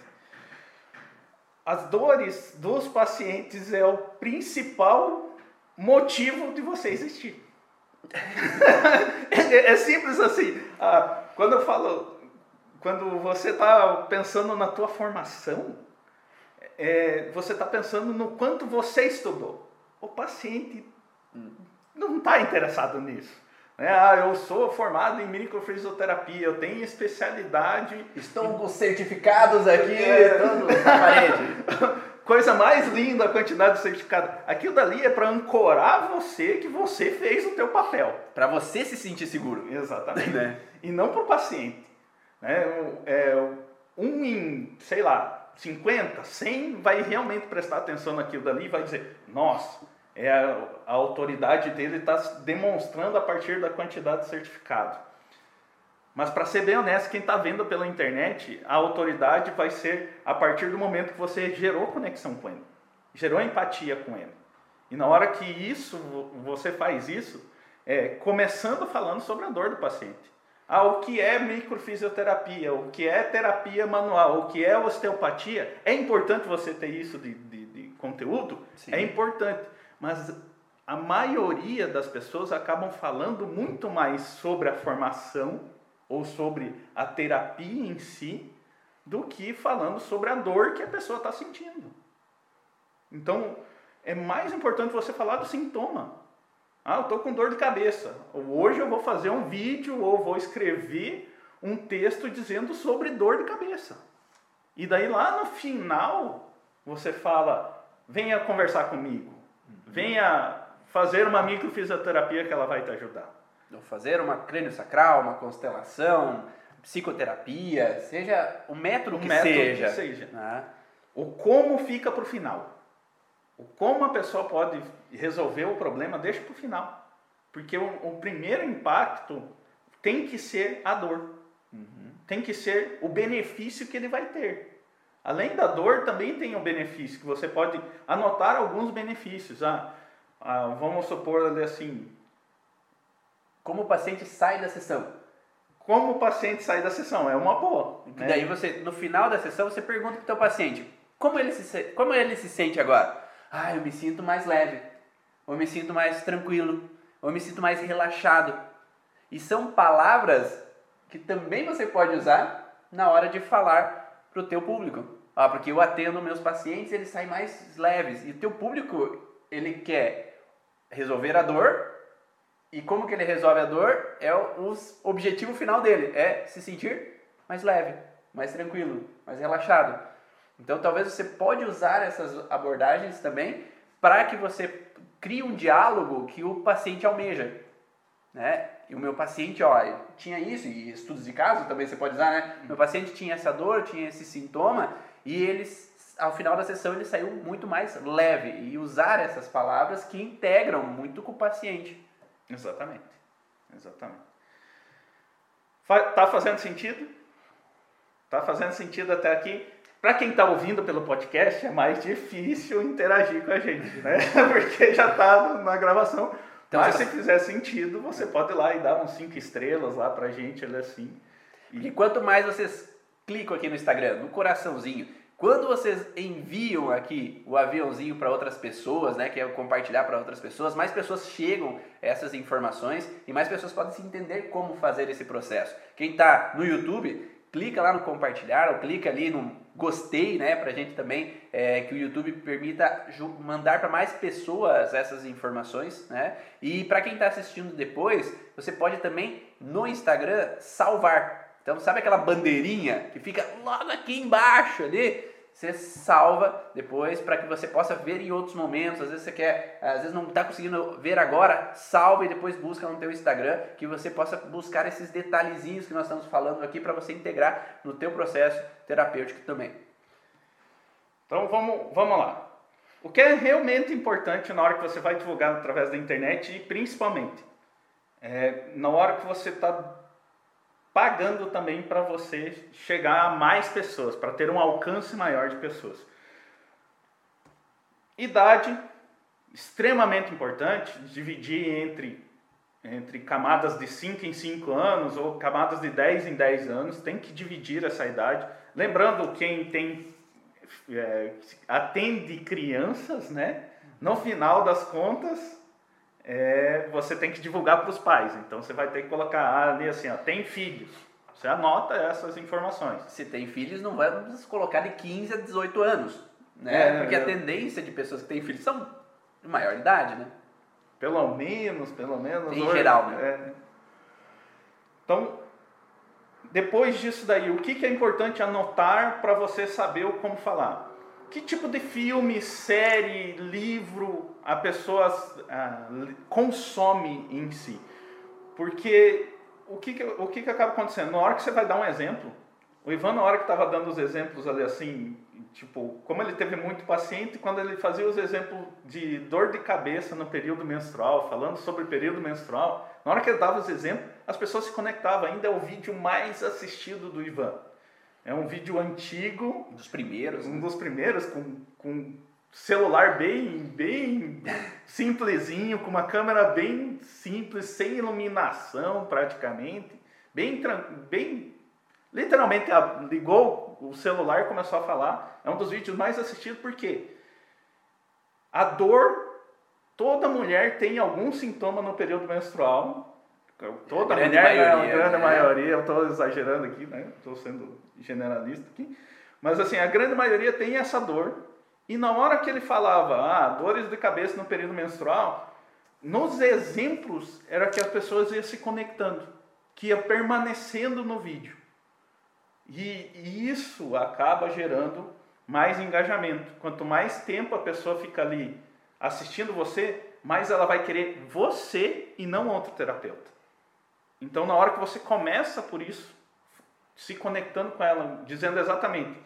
As dores dos pacientes é o principal motivo de você existir. *laughs* é, é, simples assim. Ah, quando eu falo, quando você está pensando na tua formação, é, você está pensando no quanto você estudou. O paciente não está interessado nisso. Né? Ah, eu sou formado em microfisioterapia, eu tenho especialidade.
Estão com certificados aqui, é. na parede. *laughs*
Coisa mais linda a quantidade de certificado. Aquilo dali é para ancorar você que você fez o teu papel.
Para você se sentir seguro.
Exatamente. *laughs* Né? E não para o paciente. Né? É, um em, sei lá, 50, 100 vai realmente prestar atenção naquilo dali e vai dizer, nossa, é a, a autoridade dele está demonstrando a partir da quantidade de certificado. Mas para ser bem honesto, quem está vendo pela internet, a autoridade vai ser a partir do momento que você gerou conexão com ele, gerou empatia com ele. E na hora que isso você faz isso, é, começando falando sobre a dor do paciente. Ah, o que é microfisioterapia, o que é terapia manual, o que é osteopatia. É importante você ter isso de, de, de conteúdo? Sim. É importante mas a maioria das pessoas acabam falando muito mais sobre a formação ou sobre a terapia em si do que falando sobre a dor que a pessoa está sentindo. Então, é mais importante você falar do sintoma. Ah, eu estou com dor de cabeça. Hoje eu vou fazer um vídeo ou vou escrever um texto dizendo sobre dor de cabeça. E daí lá no final você fala: venha conversar comigo venha fazer uma microfisioterapia que ela vai te ajudar.
Fazer uma crânio sacral, uma constelação, psicoterapia, seja o método, que, método seja. que seja.
Né? O como fica para o final. O como a pessoa pode resolver o problema, deixa para o final. Porque o, o, primeiro impacto tem que ser a dor. Uhum. Tem que ser o benefício que ele vai ter. Além da dor, também tem um benefício, que você pode anotar alguns benefícios. Ah, ah, vamos supor assim.
Como o paciente sai da sessão?
Como o paciente sai da sessão? É uma boa.
Né? Daí você, no final da sessão, você pergunta para o teu paciente, como ele, se, como ele se sente agora? Ah, eu me sinto mais leve, ou eu me sinto mais tranquilo, ou eu me sinto mais relaxado. E são palavras que também você pode usar na hora de falar para o teu público. Ah, porque eu atendo meus pacientes, eles saem mais leves. E o teu público, ele quer resolver a dor. E como que ele resolve a dor? É o, objetivo final dele, é se sentir mais leve, mais tranquilo, mais relaxado. Então talvez você pode usar essas abordagens também para que você crie um diálogo que o paciente almeja, né? E o meu paciente, ó, tinha isso, e estudos de caso também você pode usar, né? Meu paciente tinha essa dor, tinha esse sintoma, e eles, ao final da sessão, ele saiu muito mais leve. E usar essas palavras que integram muito com o paciente.
Exatamente. Exatamente. Tá fazendo sentido? Tá fazendo sentido até aqui? Para quem está ouvindo pelo podcast, é mais difícil interagir com a gente, né? *laughs* Porque já está na gravação. Então, Mas se fizer sentido, você pode ir lá e dar uns 5 estrelas lá pra gente, ele assim.
E... quanto mais vocês clicam aqui no Instagram, no coraçãozinho, quando vocês enviam aqui o aviãozinho para outras pessoas, né, que é compartilhar para outras pessoas, mais pessoas chegam a essas informações e mais pessoas podem se entender como fazer esse processo. Quem está no YouTube, clica lá no compartilhar ou clica ali no gostei, né, para a gente também é, que o YouTube permita mandar para mais pessoas essas informações, né? E para quem está assistindo depois, você pode também no Instagram salvar. Então sabe aquela bandeirinha que fica logo aqui embaixo ali? Você salva depois para que você possa ver em outros momentos. Às vezes você quer, às vezes não está conseguindo ver agora, salva e depois busca no teu Instagram que você possa buscar esses detalhezinhos que nós estamos falando aqui para você integrar no teu processo terapêutico também.
Então vamos, vamos lá. O que é realmente importante na hora que você vai divulgar através da internet e principalmente é, na hora que você está pagando também para você chegar a mais pessoas, para ter um alcance maior de pessoas. Idade, extremamente importante, dividir entre, entre camadas de 5 em 5 anos ou camadas de 10 em 10 anos, tem que dividir essa idade. Lembrando, quem tem é, atende crianças, né? No final das contas, é, você tem que divulgar para os pais. Então você vai ter que colocar ali assim, ó, tem filhos. Você anota essas informações.
Se tem filhos, não vai colocar de 15 a 18 anos, né?
É,
Porque a tendência de pessoas que têm filhos são de maior idade, né?
Pelo menos, pelo menos.
Em
hoje,
geral, né?
é. Então, depois disso daí, o que, que é importante anotar para você saber como falar? Que tipo de filme, série, livro a pessoa ah, consome em si? Porque o que, que, o que, que acaba acontecendo? Na hora que você vai dar um exemplo, o Ivan, na hora que estava dando os exemplos ali assim, tipo, como ele teve muito paciente, quando ele fazia os exemplos de dor de cabeça no período menstrual, falando sobre o período menstrual, na hora que ele dava os exemplos, as pessoas se conectavam. Ainda é o vídeo mais assistido do Ivan. É um vídeo antigo,
Um dos primeiros.
um
né?
dos primeiros, com, com celular bem, bem *laughs* simplesinho, com uma câmera bem simples, sem iluminação praticamente, bem, bem literalmente ligou o celular e começou a falar. É um dos vídeos mais assistidos porque a dor, toda mulher tem algum sintoma no período menstrual. Toda
A grande
mulher, né? a
maioria,
grande
né?
maioria, eu estou exagerando aqui, né? Estou sendo generalista aqui. Mas assim, a grande maioria tem essa dor. E na hora que ele falava, ah, dores de cabeça no período menstrual, nos exemplos era que as pessoas iam se conectando, que ia permanecendo no vídeo. E, e isso acaba gerando mais engajamento. Quanto mais tempo a pessoa fica ali assistindo você, mais ela vai querer você e não outro terapeuta. Então, na hora que você começa por isso, se conectando com ela, dizendo exatamente,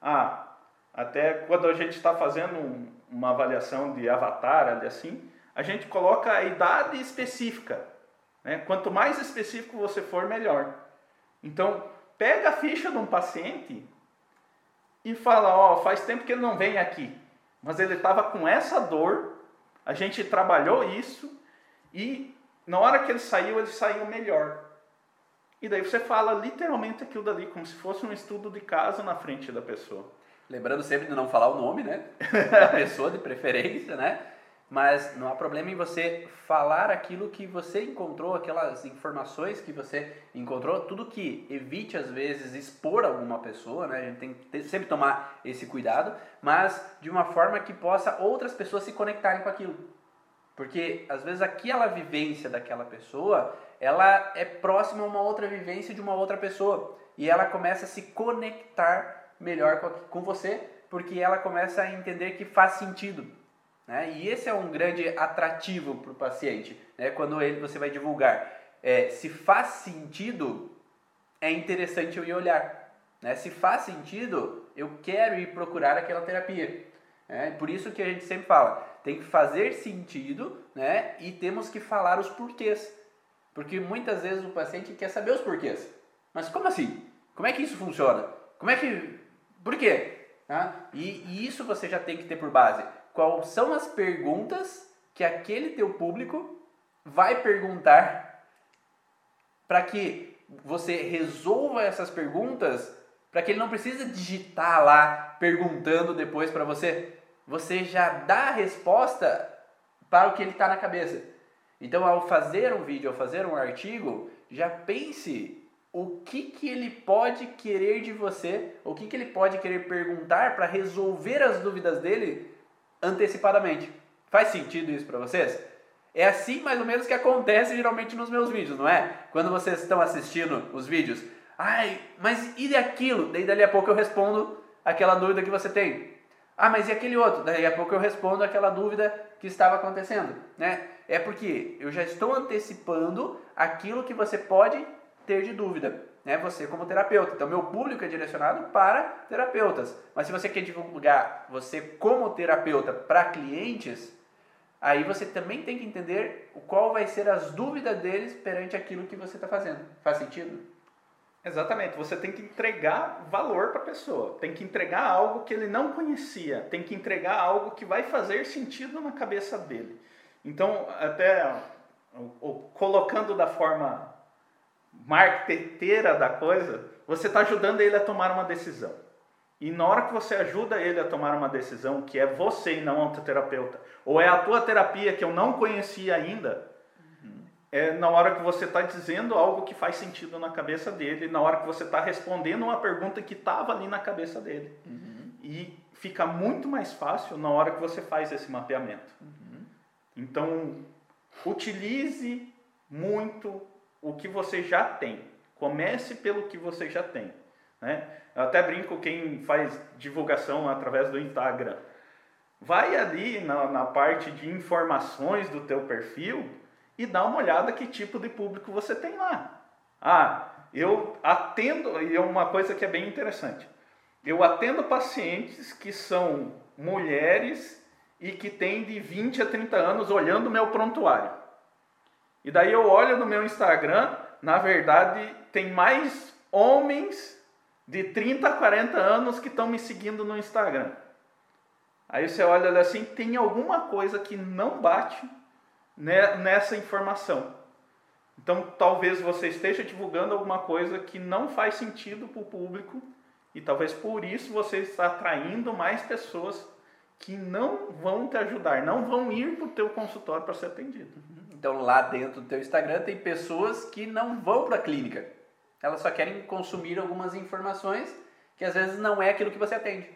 ah, até quando a gente está fazendo um- uma avaliação de avatar, ali assim, a gente coloca a idade específica. Né? Quanto mais específico você for, melhor. Então, pega a ficha de um paciente e fala, ó, faz tempo que ele não vem aqui, mas ele estava com essa dor, a gente trabalhou isso e na hora que ele saiu, ele saiu melhor. E daí você fala literalmente aquilo dali, como se fosse um estudo de caso na frente da pessoa.
Lembrando sempre de não falar o nome, né? Da *laughs* pessoa de preferência, né? Mas não há problema em você falar aquilo que você encontrou, aquelas informações que você encontrou, tudo que evite às vezes expor alguma pessoa, né? A gente tem que ter- sempre tomar esse cuidado, mas de uma forma que possa outras pessoas se conectarem com aquilo. Porque às vezes aquela vivência daquela pessoa, ela é próxima a uma outra vivência de uma outra pessoa. E ela começa a se conectar melhor com, você, porque ela começa a entender que faz sentido. Né? E esse é um grande atrativo para o paciente, né? quando ele, você vai divulgar. É, se faz sentido, é interessante eu ir olhar. Né? Se faz sentido, eu quero ir procurar aquela terapia. Né? Por isso que a gente sempre fala, tem que fazer sentido né? e temos que falar os porquês. Porque muitas vezes o paciente quer saber os porquês. Mas como assim? Como é que isso funciona? Como é que. Por quê? Tá? E, e isso você já tem que ter por base. Quais são as perguntas que aquele teu público vai perguntar para que você resolva essas perguntas, para que ele não precise digitar lá perguntando depois para você. Você já dá a resposta para o que ele está na cabeça. Então, ao fazer um vídeo, ao fazer um artigo, já pense o que, que ele pode querer de você, o que, que ele pode querer perguntar para resolver as dúvidas dele antecipadamente. Faz sentido isso para vocês? É assim mais ou menos que acontece geralmente nos meus vídeos, não é? Quando vocês estão assistindo os vídeos, ai, mas e aquilo? Daí dali a pouco eu respondo aquela dúvida que você tem. Ah, mas e aquele outro? Daí a pouco eu respondo aquela dúvida que estava acontecendo, né? É porque eu já estou antecipando aquilo que você pode ter de dúvida. né, você como terapeuta. Então, meu público é direcionado para terapeutas. Mas se você quer divulgar você como terapeuta para clientes, aí você também tem que entender qual vai ser as dúvidas deles perante aquilo que você está fazendo. Faz sentido?
Exatamente, você tem que entregar valor para a pessoa, tem que entregar algo que ele não conhecia, tem que entregar algo que vai fazer sentido na cabeça dele. Então, até colocando da forma marqueteira da coisa, você está ajudando ele a tomar uma decisão. E na hora que você ajuda ele a tomar uma decisão, que é você e não o terapeuta, ou é a tua terapia que eu não conhecia ainda, é na hora que você está dizendo algo que faz sentido na cabeça dele, na hora que você está respondendo uma pergunta que estava ali na cabeça dele. Uhum. E fica muito mais fácil na hora que você faz esse mapeamento. Uhum. Então, utilize muito o que você já tem. Comece pelo que você já tem. Né? Eu até brinco quem faz divulgação através do Instagram. Vai ali na, na parte de informações do teu perfil e dá uma olhada que tipo de público você tem lá. Ah, eu atendo, e é uma coisa que é bem interessante. Eu atendo pacientes que são mulheres e que têm de 20 a 30 anos olhando o meu prontuário. E daí eu olho no meu Instagram, na verdade, tem mais homens de 30 a 40 anos que estão me seguindo no Instagram. Aí você olha assim, tem alguma coisa que não bate nessa informação. Então, talvez você esteja divulgando alguma coisa que não faz sentido para o público e talvez por isso você está atraindo mais pessoas que não vão te ajudar, não vão ir para o teu consultório para ser atendido.
Então, lá dentro do teu Instagram tem pessoas que não vão para a clínica. Elas só querem consumir algumas informações que às vezes não é aquilo que você atende.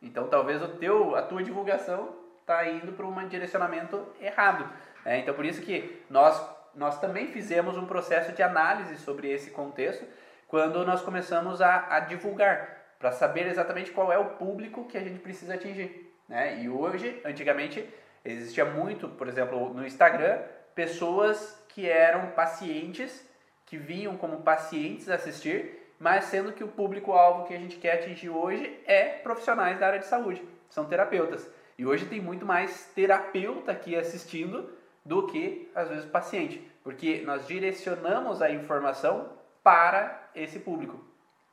Então, talvez o teu, a tua divulgação está indo para um direcionamento errado. É, então, por isso que nós, nós também fizemos um processo de análise sobre esse contexto quando nós começamos a, a divulgar, para saber exatamente qual é o público que a gente precisa atingir. Né? E hoje, antigamente, existia muito, por exemplo, no Instagram, pessoas que eram pacientes, que vinham como pacientes assistir, mas sendo que o público-alvo que a gente quer atingir hoje é profissionais da área de saúde, são terapeutas. E hoje tem muito mais terapeuta aqui assistindo do que, às vezes, paciente, porque nós direcionamos a informação para esse público.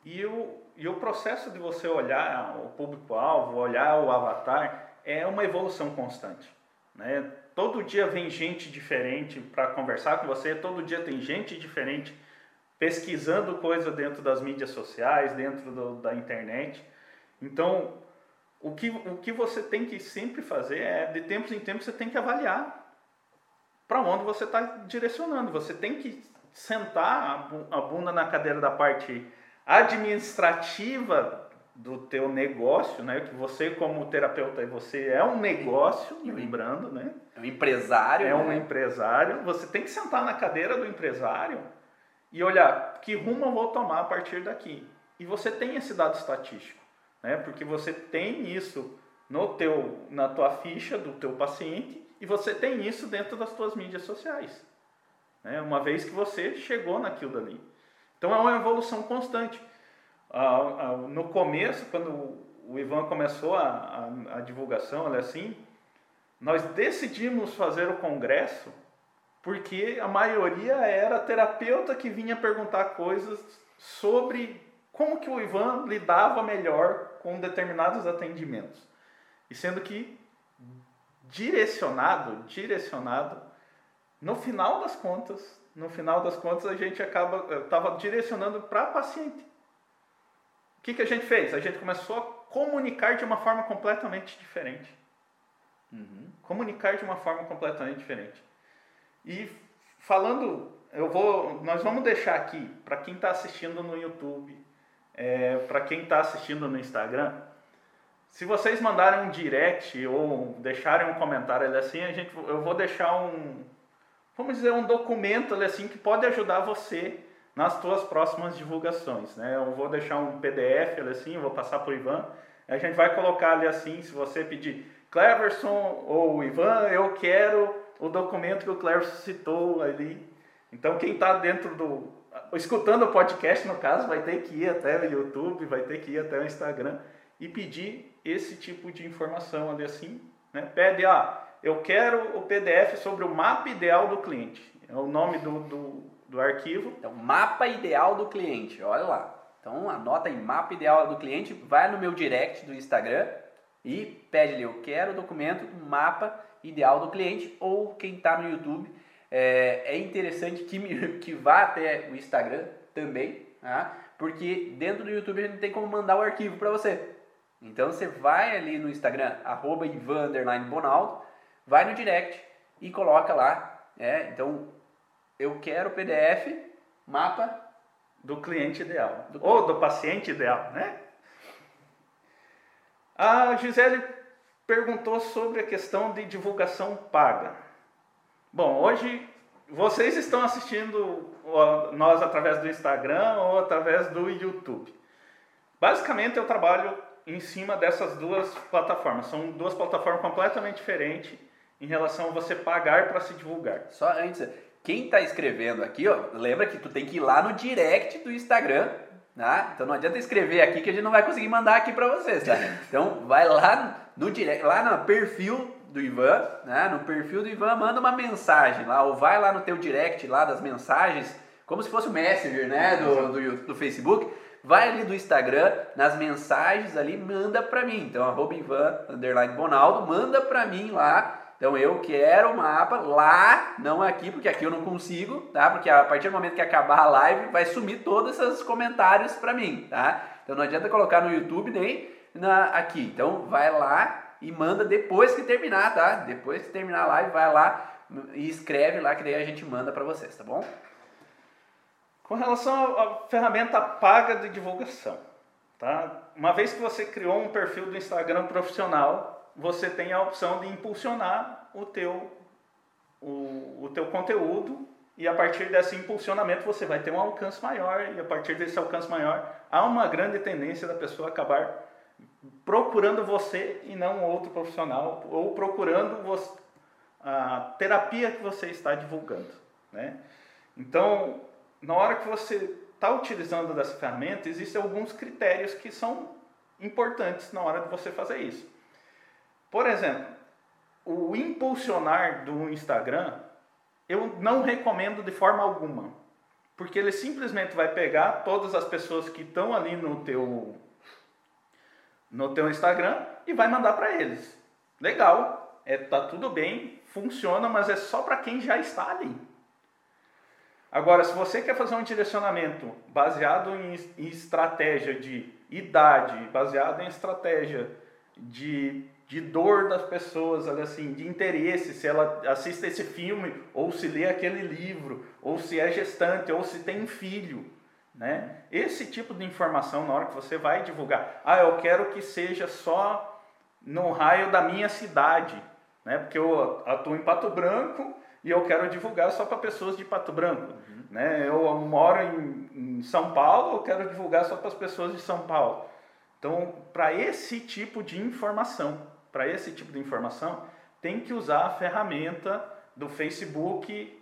E o, e o processo de você olhar o público-alvo, olhar o avatar, é uma evolução constante. Né? Todo dia vem gente diferente para conversar com você, todo dia tem gente diferente pesquisando coisa dentro das mídias sociais, dentro do, da internet. Então, o que, o que você tem que sempre fazer é, de tempos em tempos, você tem que avaliar para onde você está direcionando. Você tem que sentar a bunda na cadeira da parte administrativa do teu negócio, né? Que você como terapeuta, você é um negócio, lembrando, né?
É um empresário.
É um né? empresário. Você tem que sentar na cadeira do empresário e olhar que rumo eu vou tomar a partir daqui. E você tem esse dado estatístico, né? Porque você tem isso no teu, na tua ficha do teu paciente e você tem isso dentro das suas mídias sociais. Né? Uma vez que você chegou naquilo dali. Então é uma evolução constante. Ah, ah, no começo, quando o Ivan começou a, a, a divulgação, assim, nós decidimos fazer o congresso porque a maioria era terapeuta que vinha perguntar coisas sobre como que o Ivan lidava melhor com determinados atendimentos. E sendo que direcionado, direcionado, no final das contas, no final das contas a gente acaba, estava direcionando para paciente. O que, que a gente fez? A gente começou a comunicar de uma forma completamente diferente. Uhum. Comunicar de uma forma completamente diferente. E falando, eu vou, nós vamos deixar aqui para quem está assistindo no YouTube, é, para quem está assistindo no Instagram, se vocês mandarem um direct ou deixarem um comentário ali assim, a gente, eu vou deixar um, vamos dizer, um documento ali assim que pode ajudar você nas suas próximas divulgações, né? Eu vou deixar um PDF ali assim, vou passar para o Ivan, a gente vai colocar ali assim, se você pedir Cleverson ou Ivan, eu quero o documento que o Cleverson citou ali. Então quem está dentro do escutando o podcast, no caso, vai ter que ir até o YouTube, vai ter que ir até o Instagram e pedir esse tipo de informação ali assim. Né? Pede, ah, eu quero o PDF sobre o mapa ideal do cliente. É o nome do, do, do arquivo.
Então, mapa ideal do cliente, olha lá. Então, anota aí, mapa ideal do cliente, vai no meu direct do Instagram e pede ali, eu quero o documento, mapa ideal do cliente, ou quem está no YouTube, é, é interessante que, me, *laughs* que vá até o Instagram também, tá? porque dentro do YouTube a gente tem como mandar o arquivo para você. Então você vai ali no Instagram, arroba Ivan Bonaldo, vai no direct e coloca lá. É, então eu quero o PDF, mapa
do cliente ideal. Do ou do paciente ideal, né? A Gisele perguntou sobre a questão de divulgação paga. Bom, hoje vocês estão assistindo nós através do Instagram ou através do YouTube. Basicamente eu trabalho em cima dessas duas plataformas. São duas plataformas completamente diferentes em relação a você pagar para se divulgar.
Só antes, quem está escrevendo aqui, ó, lembra que tu tem que ir lá no direct do Instagram, tá? Então não adianta escrever aqui que a gente não vai conseguir mandar aqui para vocês, tá? *laughs* Então vai lá no direct, lá no perfil do Ivan, né? No perfil do Ivan manda uma mensagem lá, ou vai lá no teu direct lá das mensagens, como se fosse o Messenger, né, do, do, do Facebook vai ali do Instagram, nas mensagens ali, manda pra mim. Então, arroba Ivan, underline Bonaldo, manda pra mim lá. Então, eu quero o mapa lá, não aqui, porque aqui eu não consigo, tá? Porque a partir do momento que acabar a live, vai sumir todos esses comentários pra mim, tá? Então, não adianta colocar no YouTube nem na, aqui. Então, vai lá e manda depois que terminar, tá? Depois que terminar a live, vai lá e escreve lá que daí a gente manda pra vocês, tá bom?
Com relação à ferramenta paga de divulgação, tá? Uma vez que você criou um perfil do Instagram profissional, você tem a opção de impulsionar o teu, o, o teu conteúdo e a partir desse impulsionamento você vai ter um alcance maior e a partir desse alcance maior há uma grande tendência da pessoa acabar procurando você e não outro profissional ou procurando você, a terapia que você está divulgando, né? Então, na hora que você está utilizando dessa ferramenta, existem alguns critérios que são importantes na hora de você fazer isso. Por exemplo, o impulsionar do Instagram, eu não recomendo de forma alguma, porque ele simplesmente vai pegar todas as pessoas que estão ali no teu no teu Instagram e vai mandar para eles. Legal, é tá tudo bem, funciona, mas é só para quem já está ali. Agora, se você quer fazer um direcionamento baseado em, em estratégia de idade, baseado em estratégia de, de dor das pessoas, assim, de interesse, se ela assiste esse filme, ou se lê aquele livro, ou se é gestante, ou se tem filho, né? Esse tipo de informação, na hora que você vai divulgar, ah, eu quero que seja só no raio da minha cidade, né? Porque eu atuo em Pato Branco e eu quero divulgar só para pessoas de Pato Branco. Uhum. Né? Eu moro em, em, São Paulo, eu quero divulgar só para as pessoas de São Paulo. Então, para esse tipo de informação, para esse tipo de informação, tem que usar a ferramenta do Facebook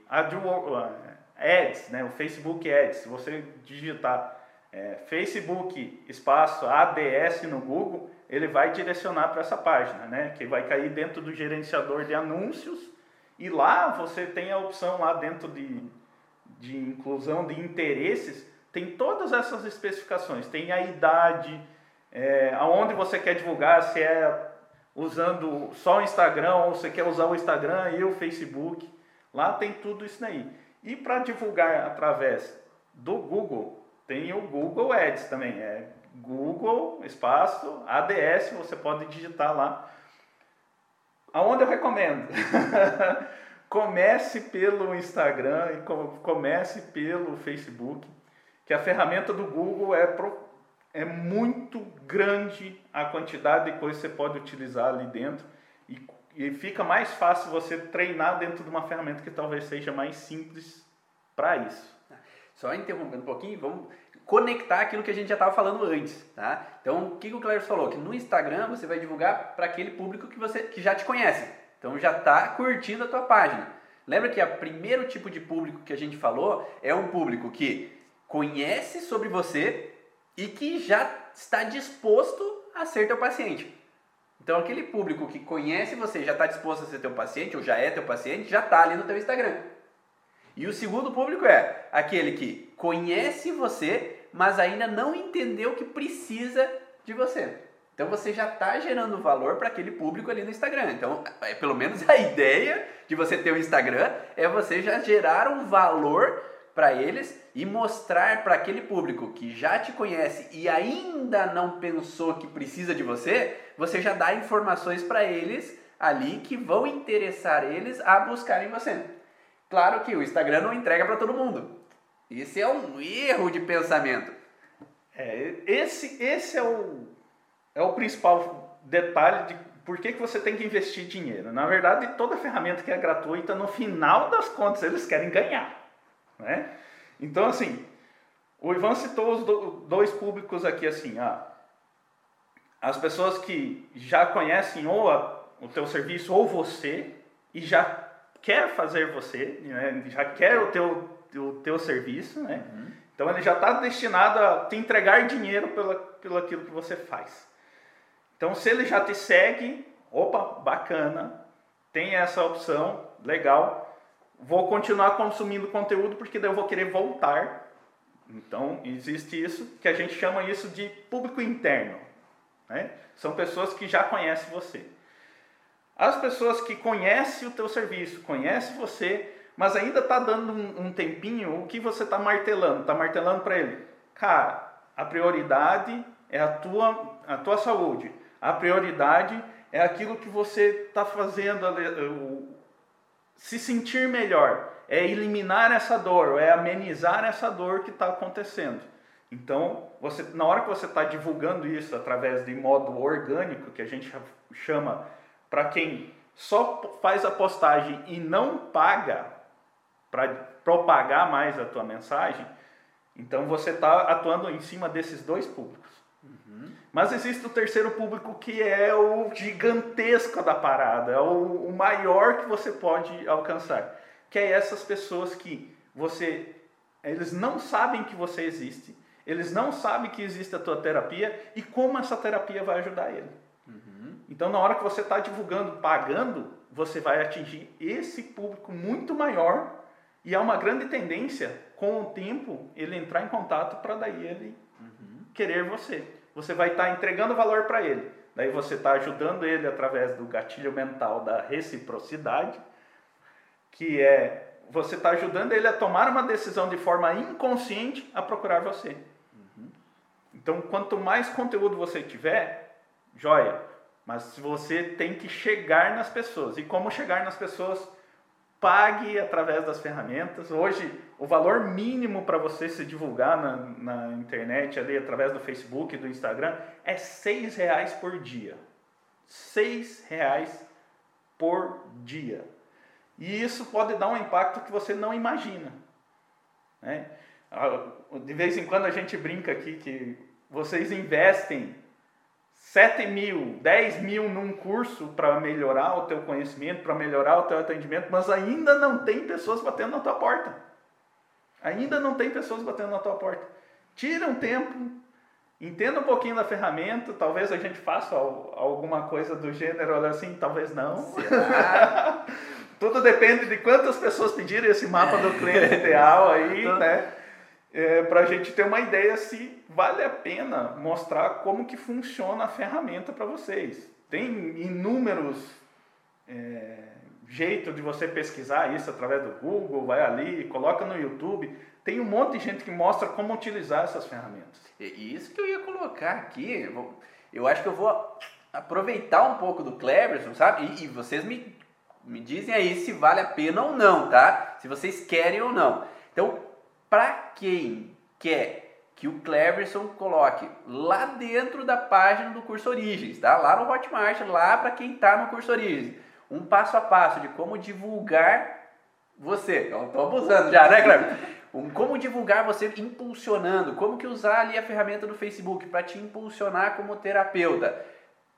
Ads, né? o Facebook Ads. Se você digitar é, Facebook espaço ADS no Google, ele vai direcionar para essa página, né? que vai cair dentro do gerenciador de anúncios e lá você tem a opção lá dentro de, de inclusão de interesses, tem todas essas especificações. Tem a idade, é, aonde você quer divulgar, se é usando só o Instagram ou você quer usar o Instagram e o Facebook. Lá tem tudo isso aí. E para divulgar através do Google, tem o Google Ads também. É Google, espaço, ADS, você pode digitar lá Aonde eu recomendo? *laughs* comece pelo Instagram e comece pelo Facebook, que a ferramenta do Google é, pro, é muito grande a quantidade de coisas que você pode utilizar ali dentro e, e fica mais fácil você treinar dentro de uma ferramenta que talvez seja mais simples para isso.
Só interrompendo um pouquinho, vamos conectar aquilo que a gente já estava falando antes, tá? Então, o que, o Cléber falou? Que no Instagram você vai divulgar para aquele público que você que já te conhece. Então, já está curtindo a tua página. Lembra que o primeiro tipo de público que a gente falou é um público que conhece sobre você e que já está disposto a ser teu paciente. Então aquele público que conhece você, já está disposto a ser teu paciente ou já é teu paciente, já está ali no teu Instagram. E o segundo público é aquele que conhece você, mas ainda não entendeu que precisa de você. Então você já está gerando valor para aquele público ali no Instagram. Então, é, pelo menos a *laughs* ideia de você ter um Instagram é você já gerar um valor para eles e mostrar para aquele público que já te conhece e ainda não pensou que precisa de você, você já dá informações para eles ali que vão interessar eles a buscarem você. Claro que o Instagram não entrega para todo mundo. Esse é um erro de pensamento.
É, esse, esse é, o, é o principal detalhe de por que, que você tem que investir dinheiro. Na verdade, toda ferramenta que é gratuita, no final das contas, eles querem ganhar. Né? Então, assim, o Ivan citou os dois públicos aqui, assim, ah, as pessoas que já conhecem ou a, o teu serviço ou você e já quer fazer você, né? já quer o teu, o teu serviço, né? Uhum. Então ele já está destinado a te entregar dinheiro pela, pelo aquilo que você faz. Então se ele já te segue, opa, bacana, tem essa opção, legal, vou continuar consumindo conteúdo porque daí eu vou querer voltar. Então, existe isso que a gente chama isso de público interno. Né? São pessoas que já conhecem você. As pessoas que conhecem o teu serviço, conhecem você, mas ainda está dando um, um, tempinho, o que você está martelando? Está martelando para ele, cara, a prioridade é a tua, a tua saúde. A prioridade é aquilo que você está fazendo, se sentir melhor, é eliminar essa dor, é amenizar essa dor que está acontecendo. Então, você, na hora que você está divulgando isso através de modo orgânico, que a gente chama para quem só faz a postagem e não paga para propagar mais a tua mensagem, então você está atuando em cima desses dois públicos. Mas existe o terceiro público que é o gigantesco da parada, é o, o maior que você pode alcançar, que é essas pessoas que você, eles não sabem que você existe, eles não sabem que existe a tua terapia e como essa terapia vai ajudar ele. Uhum. Então, na hora que você está divulgando, pagando, você vai atingir esse público muito maior e há uma grande tendência, com o tempo, ele entrar em contato para daí ele uhum. querer você você vai estar tá entregando valor para ele. Daí você está ajudando ele através do gatilho mental da reciprocidade, que é você está ajudando ele a tomar uma decisão de forma inconsciente a procurar você. Uhum. Então, quanto mais conteúdo você tiver, joia. Mas você tem que chegar nas pessoas. E como chegar nas pessoas? Pague através das ferramentas. Hoje, o valor mínimo para você se divulgar na, na, internet, ali, através do Facebook, do Instagram, é seis reais por dia. Seis reais por dia. E isso pode dar um impacto que você não imagina. Né? Ah, de vez em quando a gente brinca aqui que vocês investem 7 mil, 10 mil num curso para melhorar o teu conhecimento, para melhorar o teu atendimento, mas ainda não tem pessoas batendo na tua porta. Ainda não tem pessoas batendo na tua porta. Tira um tempo, entenda um pouquinho da ferramenta, talvez a gente faça alguma coisa do gênero assim, talvez não. *laughs* Tudo depende de quantas pessoas pedirem esse mapa do cliente ideal aí, né? É, para a gente ter uma ideia se vale a pena mostrar como que funciona a ferramenta para vocês. Tem inúmeros é, jeitos de você pesquisar isso através do Google, vai ali, coloca no YouTube. Tem um monte de gente que mostra como utilizar essas ferramentas.
E isso que eu ia colocar aqui, eu acho que eu vou aproveitar um pouco do Cleverson, sabe? E, e vocês me, me dizem aí se vale a pena ou não, tá? Se vocês querem ou não. Então, para quem quer que o Cleverson coloque lá dentro da página do curso Origens, tá? Lá no Hotmart, lá para quem está no curso Origens, um passo a passo de como divulgar você. Estou abusando já, né, Cleverson? Um, como divulgar você impulsionando, como que usar ali a ferramenta do Facebook para te impulsionar como terapeuta.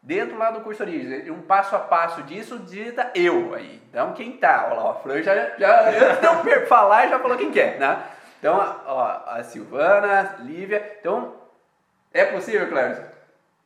Dentro lá do curso Origens, um passo a passo disso digita eu aí. Então quem tá, olha lá, o Fran já, já antes de eu falar já falou quem quer, né? Então, ó, a Silvana, a Lívia. Então, é possível, Clércio?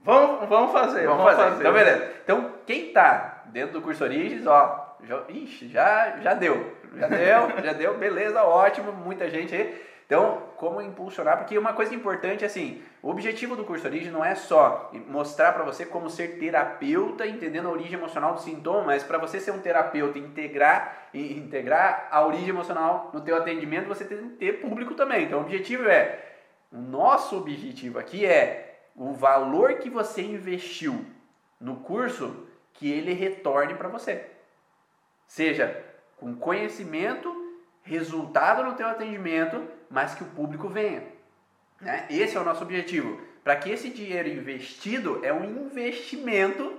Vamos, vamos fazer,
Vamos,
vamos
fazer.
fazer.
Então, beleza. Então, quem tá dentro do curso Origens, ó, já, ixi, já, já deu. Já deu, já deu, beleza, ótimo, muita gente aí. Então, como impulsionar? Porque uma coisa importante, assim, o objetivo do curso Origem não é só mostrar para você como ser terapeuta, entendendo a origem emocional do sintoma, mas para você ser um terapeuta, integrar, integrar a origem emocional no teu atendimento, você tem que ter público também. Então, o objetivo é, nosso objetivo aqui é o valor que você investiu no curso, que ele retorne para você. Seja com conhecimento, resultado no teu atendimento, mas que o público venha. Né? Esse é o nosso objetivo. Para que esse dinheiro investido é um investimento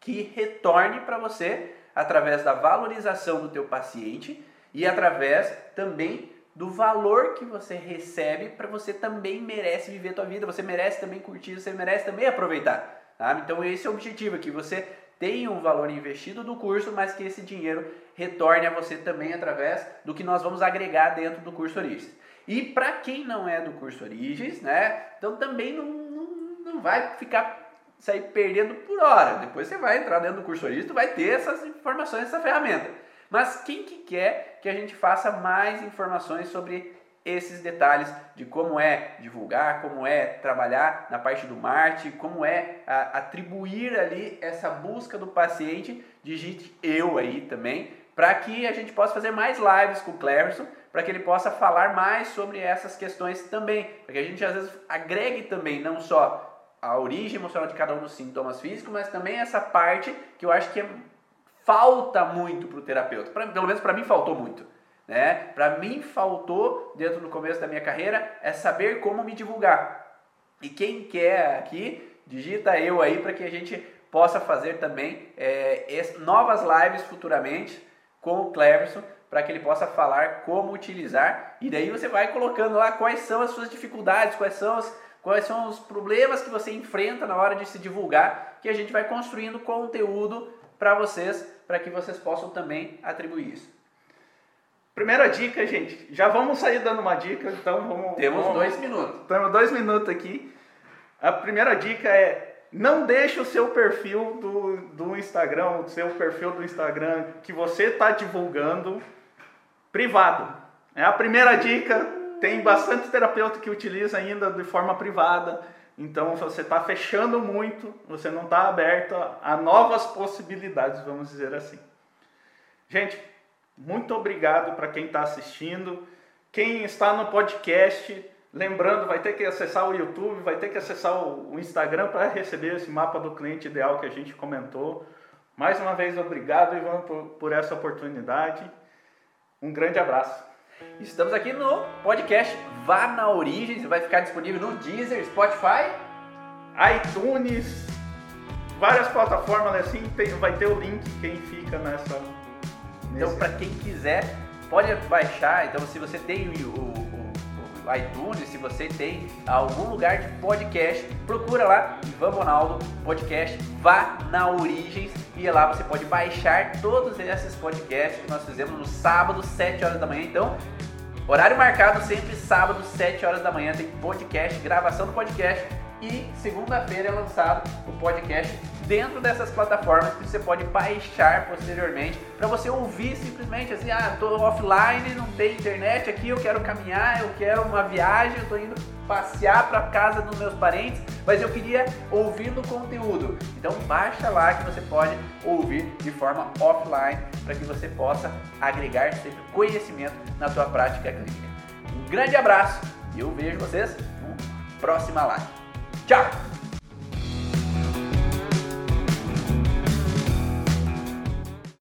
que retorne para você através da valorização do teu paciente e através também do valor que você recebe para você também merece viver a tua vida, você merece também curtir, você merece também aproveitar. Tá? Então esse é o objetivo aqui, você tenha um valor investido do curso, mas que esse dinheiro retorne a você também através do que nós vamos agregar dentro do curso Origens. E para quem não é do curso Origens, né, então também não, não, não vai ficar sair perdendo por hora. Depois você vai entrar dentro do curso Origens, tu vai ter essas informações, essa ferramenta. Mas quem que quer que a gente faça mais informações sobre esses detalhes de como é divulgar, como é trabalhar na parte do marketing, como é a, atribuir ali essa busca do paciente, digite eu aí também, para que a gente possa fazer mais lives com o Cleverson, para que ele possa falar mais sobre essas questões também, para que a gente às vezes agregue também não só a origem emocional de cada um dos sintomas físicos, mas também essa parte que eu acho que é, falta muito para o terapeuta, pra, pelo menos para mim faltou muito. Né? Para mim faltou, dentro do começo da minha carreira, é saber como me divulgar. E quem quer aqui, digita eu aí para que a gente possa fazer também é, novas lives futuramente com o Cleverson, para que ele possa falar como utilizar. E daí você vai colocando lá quais são as suas dificuldades, quais são, as, quais são os problemas que você enfrenta na hora de se divulgar, que a gente vai construindo conteúdo para vocês, para que vocês possam também atribuir isso.
Primeira dica, gente. Já vamos sair dando uma dica, então vamos.
Temos
vamos,
dois minutos.
Temos dois minutos aqui. A primeira dica é não deixe o seu perfil do, do Instagram, o seu perfil do Instagram que você está divulgando privado. É a primeira dica. Tem bastante terapeuta que utiliza ainda de forma privada. Então você está fechando muito, você não está aberto a novas possibilidades, vamos dizer assim. Gente, muito obrigado para quem está assistindo. Quem está no podcast, lembrando, vai ter que acessar o YouTube, vai ter que acessar o Instagram para receber esse mapa do cliente ideal que a gente comentou. Mais uma vez, obrigado, Ivan, por, por essa oportunidade. Um grande abraço.
Estamos aqui no podcast Vá na Origem, vai ficar disponível no Deezer, Spotify,
iTunes, várias plataformas assim, tem, vai ter o link quem fica nessa
então, para quem quiser, pode baixar. Então, se você tem o, iTunes, se você tem algum lugar de podcast, procura lá Ivan Bonaldo Podcast, vá na Origens e lá você pode baixar todos esses podcasts que nós fizemos no sábado, 7 horas da manhã. Então, horário marcado sempre sábado, 7 horas da manhã, tem podcast, gravação do podcast e segunda-feira é lançado o podcast dentro dessas plataformas que você pode baixar posteriormente para você ouvir simplesmente assim, ah, tô offline, não tem internet aqui, eu quero caminhar, eu quero uma viagem, eu tô indo passear para casa dos meus parentes, mas eu queria ouvir no conteúdo. Então baixa lá que você pode ouvir de forma offline para que você possa agregar sempre conhecimento na tua prática clínica. Um grande abraço e eu vejo vocês na próxima live. Tchau!